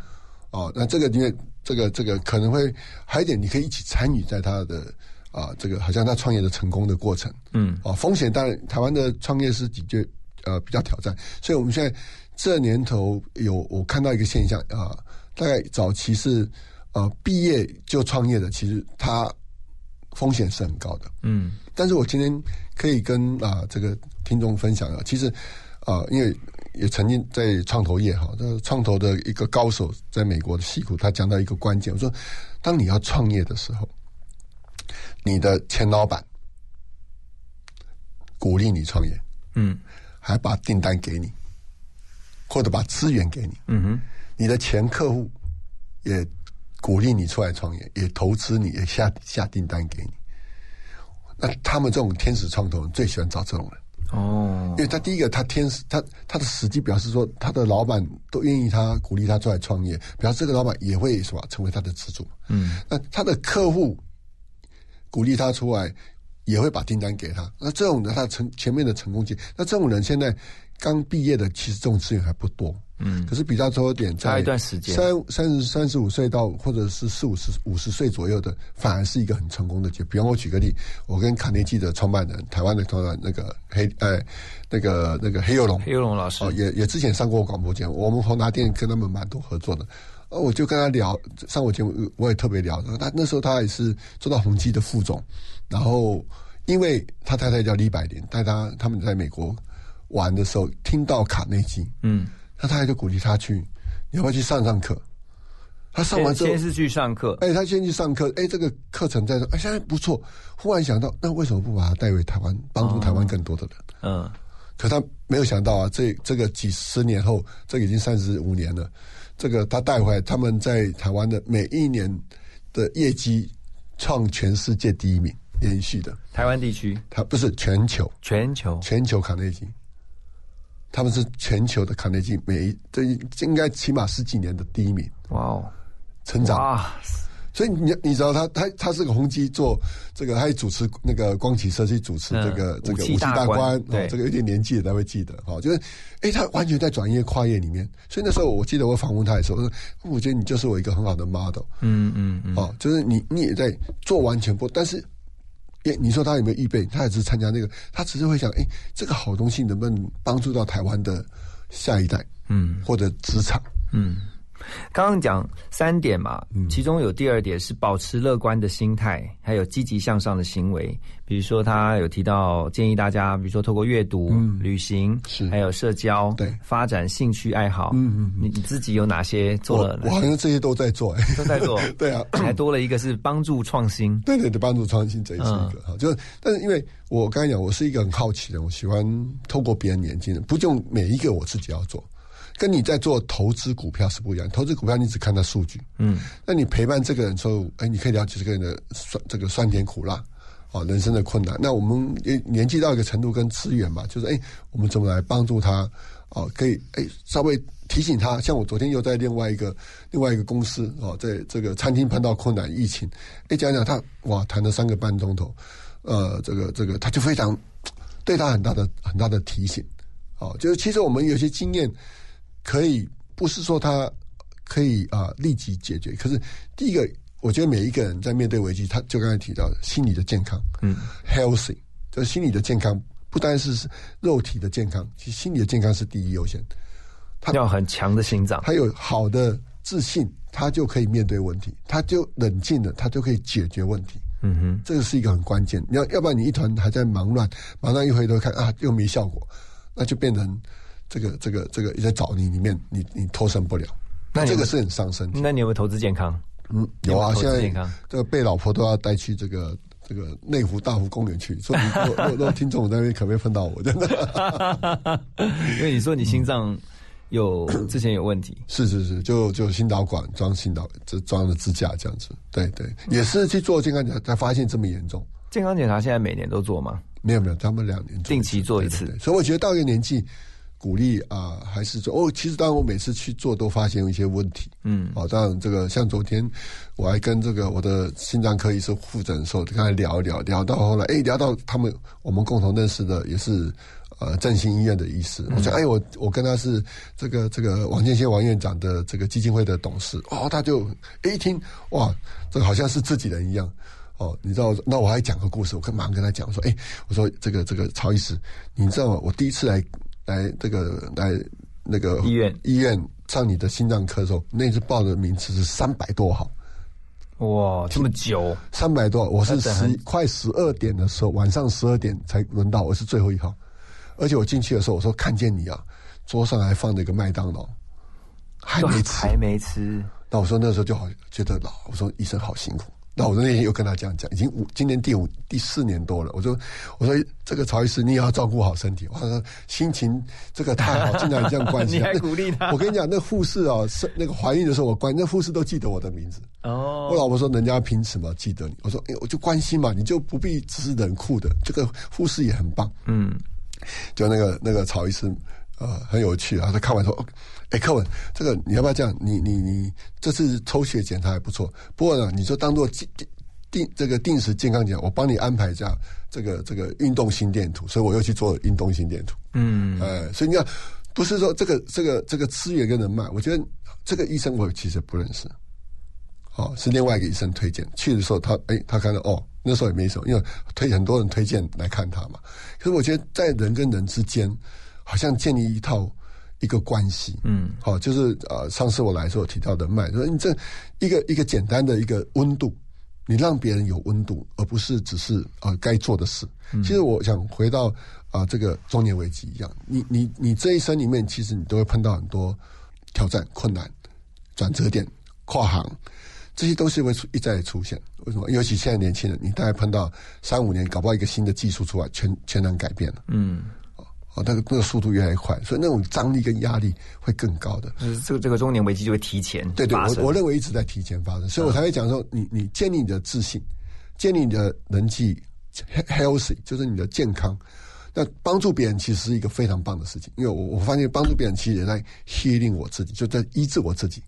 D: 哦，那这个因为这个这个可能会还有一点，你可以一起参与在他的啊、这个好像他创业的成功的过程。
C: 嗯，
D: 哦，风险当然台湾的创业是的确呃比较挑战，所以我们现在这年头有我看到一个现象啊、大概早期是呃毕业就创业的，其实他风险是很高的。
C: 嗯，
D: 但是我今天可以跟啊、这个听众分享啊，其实啊、因为也曾经在创投业哈，这创投的一个高手在美国的戏谷，他讲到一个关键，我说，当你要创业的时候，你的前老板鼓励你创业，
C: 嗯，
D: 还把订单给你，或者把资源给你，
C: 嗯哼，
D: 你的前客户也鼓励你出来创业，也投资你，也下下订单给你。那他们这种天使创投人最喜欢找这种人。
C: 哦
D: 因为他第一个，他天使，他他的实际表示说，他的老板都愿意他鼓励他出来创业，表示这个老板也会什么成为他的支柱。
C: 嗯，
D: 那他的客户鼓励他出来，也会把订单给他。那这种的他成前面的成功经，那这种人现在刚毕业的，其实这种资源还不多。
C: 嗯。
D: 可是比较多一点，
C: 差
D: 在
C: 一段时间。
D: 三三十三十五岁到或者是四五十五十岁左右的，反而是一个很成功的结。比方我举个例，我跟卡内基的创办人，台湾的创办人那个黑呃那个那个黑幼龙，
C: 黑幼龙老师。
D: 哦，也也之前上过我广播节目，我们宏达店跟他们蛮多合作的。呃，我就跟他聊，上我节目我也特别聊，他那时候他也是做到宏基的副总，然后因为他太太叫李百灵，带他他们在美国玩的时候听到卡内基，
C: 嗯，
D: 他太太就鼓励他去，你要不要去上上课？他上完之后
C: 先是去上课，
D: 哎，他先去上课，哎，这个课程在说，哎，现在不错。忽然想到，那为什么不把他带回台湾，帮助台湾更多的人？
C: 嗯，
D: 可他没有想到啊，这这个几十年后，这个已经三十五年了，这个他带回来，他们在台湾的每一年的业绩创全世界第一名，连续的。
C: 台湾地区，
D: 他不是全球，
C: 全球，
D: 全球卡内基，他们是全球的卡内基，每一这应该起码十几年的第一名，
C: 哇哦，
D: 成长。
C: 哇，
D: 所以你你知道他他他是个宏基做这个，他也主持那个光启社去主持这个、
C: 嗯
D: 这个
C: 武器大
D: 大
C: 官
D: 哦，这个有点年纪的才会记得哈、哦，就是哎，他完全在转业跨业里面，所以那时候我记得我访问他的时候，我说我觉得你就是我一个很好的 model，
C: 嗯嗯嗯，
D: 哦，就是你你也在做完全不，但是。也你说他有没有预备？他也只是参加那个，他只是会想，哎，这个好东西能不能帮助到台湾的下一代，
C: 嗯，
D: 或者职场，
C: 嗯，刚刚讲三点嘛，其中有第二点是保持乐观的心态，还有积极向上的行为。比如说，他有提到建议大家，比如说透过阅读、旅行，
D: 是
C: 还有社交，
D: 对，
C: 发展兴趣爱好。
D: 嗯嗯，
C: 你你自己有哪些做了？
D: 我好像这些都在做，哎，
C: 都在做。
D: 对啊，
C: 还多了一个是帮助创新。
D: 对对对，帮助创新这也是一个哈，就是但是因为我刚才讲，我是一个很好奇的，我喜欢透过别人眼睛的，不就每一个我自己要做。跟你在做投资股票是不一样，投资股票你只看到数据，
C: 嗯，
D: 那你陪伴这个人之后，哎，你可以了解这个人的酸这个酸甜苦辣，哦，人生的困难。那我们年纪到一个程度跟资源嘛，就是哎，我们怎么来帮助他？哦，可以哎，稍微提醒他。像我昨天又在另外一个另外一个公司哦，在这个餐厅碰到困难，疫情，哎，讲讲他哇，谈了三个半钟头，呃，这个这个他就非常对他很大的很大的提醒。哦，就是其实我们有些经验。可以不是说他可以啊、呃、立即解决，可是第一个，我觉得每一个人在面对危机，他就刚才提到的心理的健康，
C: 嗯
D: ，healthy，就是心理的健康，不单是肉体的健康，其实心理的健康是第一优先。
C: 他要很强的心脏，
D: 他有好的自信，他就可以面对问题，他就冷静了，他就可以解决问题。
C: 嗯哼，
D: 这个是一个很关键。你要要不然你一团还在忙乱，马上一回头看啊，又没效果，那就变成。这个这个这个在找你里面，你你脱身不了，
C: 那
D: 这个是很伤身。
C: 那你有没有投资健康？
D: 嗯，有啊，
C: 有
D: 现在
C: 健康
D: 这个被老婆都要带去这个这个内湖大湖公园去。说 听众在那边可不可以碰到我？真的，
C: 因为你说你心脏有之前有问题，
D: 是是是，就就心导管装心导，这装了支架这样子。对对，也是去做健康检查才发现这么严重。
C: 健康检查现在每年都做吗？
D: 没有没有，他们两年
C: 定期做一次。
D: 所以我觉得到一个年纪。鼓励啊、呃，还是说哦，其实当然我每次去做都发现有一些问题，
C: 嗯，
D: 哦，当然这个像昨天我还跟这个我的心脏科医生复诊的时候，跟他聊一聊，聊到后来，哎，聊到他们我们共同认识的也是呃振兴医院的医师，
C: 嗯。
D: 我说哎，我我跟他是这个这个王建先王院长的这个基金会的董事，哦，他就一听哇，这个好像是自己人一样。哦，你知道，那我还讲个故事，我跟马上跟他讲说，哎，我说这个这个曹医师，你知道吗？我第一次来来这个来那个
C: 医院。
D: 医院上你的心脏科的时候，那次报的名次是三百多号，
C: 哇，这么久，
D: 三百多，我是十快十二点的时候，晚上十二点才轮到，我是最后一号，而且我进去的时候，我说看见你啊，桌上还放着一个麦当劳，还没吃，
C: 还没吃，
D: 那我说那时候就好觉得老，我说医生好辛苦。那我那天又跟他这样讲，已经五今年第五第四年多了。我说我说这个曹医师你也要照顾好身体。我说心情这个太好，竟然这样关心。
C: 你还鼓励他？
D: 我跟你讲，那护士啊，是那个怀孕的时候我关，那护士都记得我的名字。
C: 哦，
D: 我老婆说人家凭什么记得你？我说哎，我就关心嘛，你就不必只是冷酷的。这个护士也很棒。
C: 嗯，
D: 就那个那个曹医师。呃，很有趣啊！他看完说：“哎，柯文，这个你要不要这样？你你你这次抽血检查还不错，不过呢，你就当做定定这个定时健康检查，我帮你安排一下这个这个运动心电图，所以我又去做运动心电图。
C: 嗯，
D: 哎，所以你看，不是说这个这个这个资源跟人脉，我觉得这个医生我其实不认识，哦，是另外一个医生推荐去的时候，他哎，他看到哦，那时候也没什么，因为推很多人推荐来看他嘛。可是我觉得在人跟人之间。好像建立一套一个关系，
C: 嗯，
D: 好，就是呃，上次我来时候提到的脉，说你这一个一个简单的一个温度，你让别人有温度，而不是只是呃该做的事。其实我想回到啊这个中年危机一样，你你你这一生里面，其实你都会碰到很多挑战、困难、转折点、跨行，这些都是会出一再出现。为什么？尤其现在年轻人，你大概碰到三五年，搞不好一个新的技术出来，全全然改变了。
C: 嗯。
D: 哦，那个那个速度越来越快，所以那种张力跟压力会更高的。
C: 就是这个这个中年危机就会提前
D: 对对，我我认为一直在提前发生，所以我才会讲说，你你建立你的自信，建立你的人际 healthy，就是你的健康。那帮助别人其实是一个非常棒的事情，因为我我发现帮助别人其实也在 healing 我自己，就在医治我自己。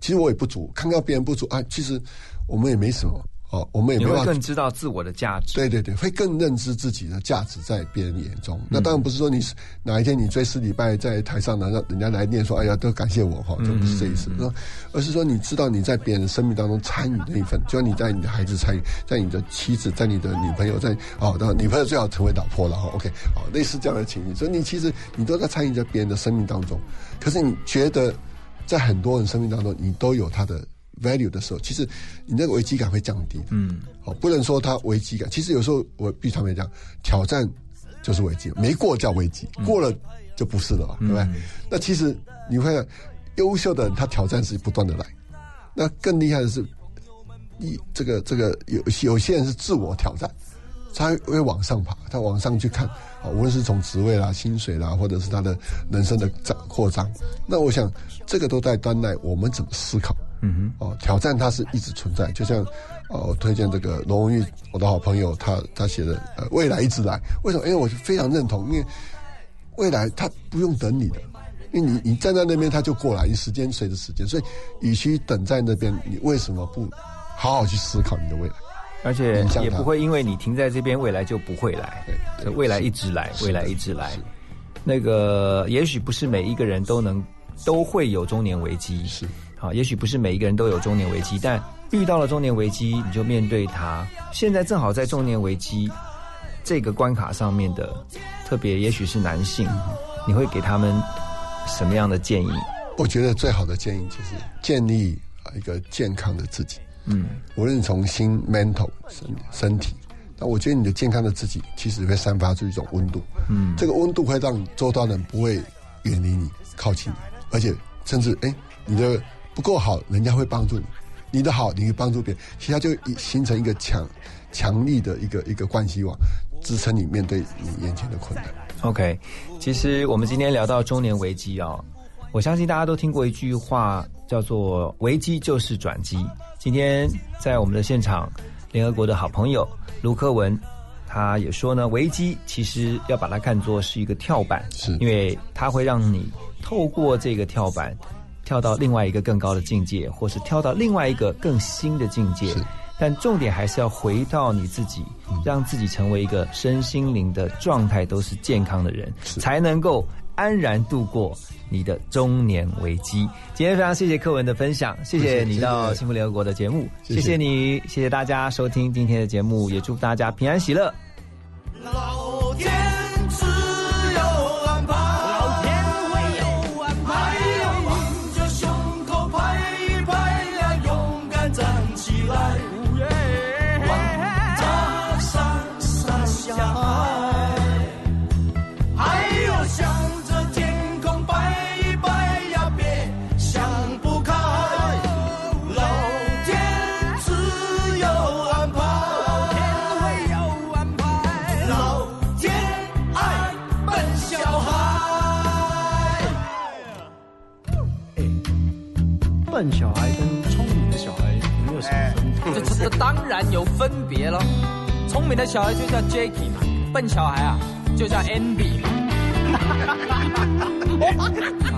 D: 其实我也不足，看到别人不足啊，其实我们也没什么。哦，我们也没有
C: 更知道自我的价值。
D: 对对对，会更认知自己的价值在别人眼中。那当然不是说你哪一天你追四礼拜在台上呢，让人家来念说，哎呀，都感谢我哈，就不是这意思。说，而是说你知道你在别人的生命当中参与的一份，就像你在你的孩子参与，在你的妻子，在你的女朋友，在哦，那女朋友最好成为老婆了哈。OK，好，类似这样的情形，所以你其实你都在参与在别人的生命当中。可是你觉得在很多人生命当中，你都有他的。Value 的时候，其实你那个危机感会降低。
C: 嗯，
D: 好，不能说它危机感。其实有时候我必须坦白讲，挑战就是危机，没过叫危机，过了就不是了，对不对？那其实你会优秀的人，他挑战是不断的来。那更厉害的是，一这个这个有有些人是自我挑战，他会往上爬，他往上去看，啊，无论是从职位啦、薪水啦，或者是他的人生的展扩张。那我想，这个都在端赖我们怎么思考。
C: 嗯
D: 哼，哦，挑战它是一直存在，就像，哦，我推荐这个罗文玉，我的好朋友，他他写的呃，未来一直来，为什么？因为我非常认同，因为未来他不用等你的，因为你你站在那边他就过来，你时间随着时间，所以与其等在那边，你为什么不好好去思考你的未来？
C: 而且也不会因为你停在这边，未来就不会来，对，未来一直来，未来一直来。那个也许不是每一个人都能都会有中年危机，
D: 是。
C: 好，也许不是每一个人都有中年危机，但遇到了中年危机，你就面对它。现在正好在中年危机这个关卡上面的，特别也许是男性，你会给他们什么样的建议？
D: 我觉得最好的建议就是建立一个健康的自己。
C: 嗯，
D: 无论从心、mental 身身体，那我觉得你的健康的自己，其实会散发出一种温度。
C: 嗯，
D: 这个温度会让周遭人不会远离你、靠近你，而且甚至哎，你的。不够好，人家会帮助你；你的好，你会帮助别人，其实它就形成一个强、强力的一个一个关系网，支撑你面对你眼前的困难。
C: OK，其实我们今天聊到中年危机啊，我相信大家都听过一句话，叫做“危机就是转机”。今天在我们的现场，联合国的好朋友卢克文，他也说呢，危机其实要把它看作是一个跳板，
D: 是
C: 因为它会让你透过这个跳板。跳到另外一个更高的境界，或是跳到另外一个更新的境界，但重点还是要回到你自己，让自己成为一个身心灵的状态都是健康的人，才能够安然度过你的中年危机。今天非常谢谢柯文的分享，谢谢你到幸福联合国的节目，谢谢。你，谢谢大家收听今天的节目，也祝福大家平安喜乐。
J: 自由
K: 笨小孩跟聪明的小孩有没有什么分别？
M: 这这当然有分别了。聪明的小孩就叫 Jacky 嘛，笨小孩啊就叫 Andy。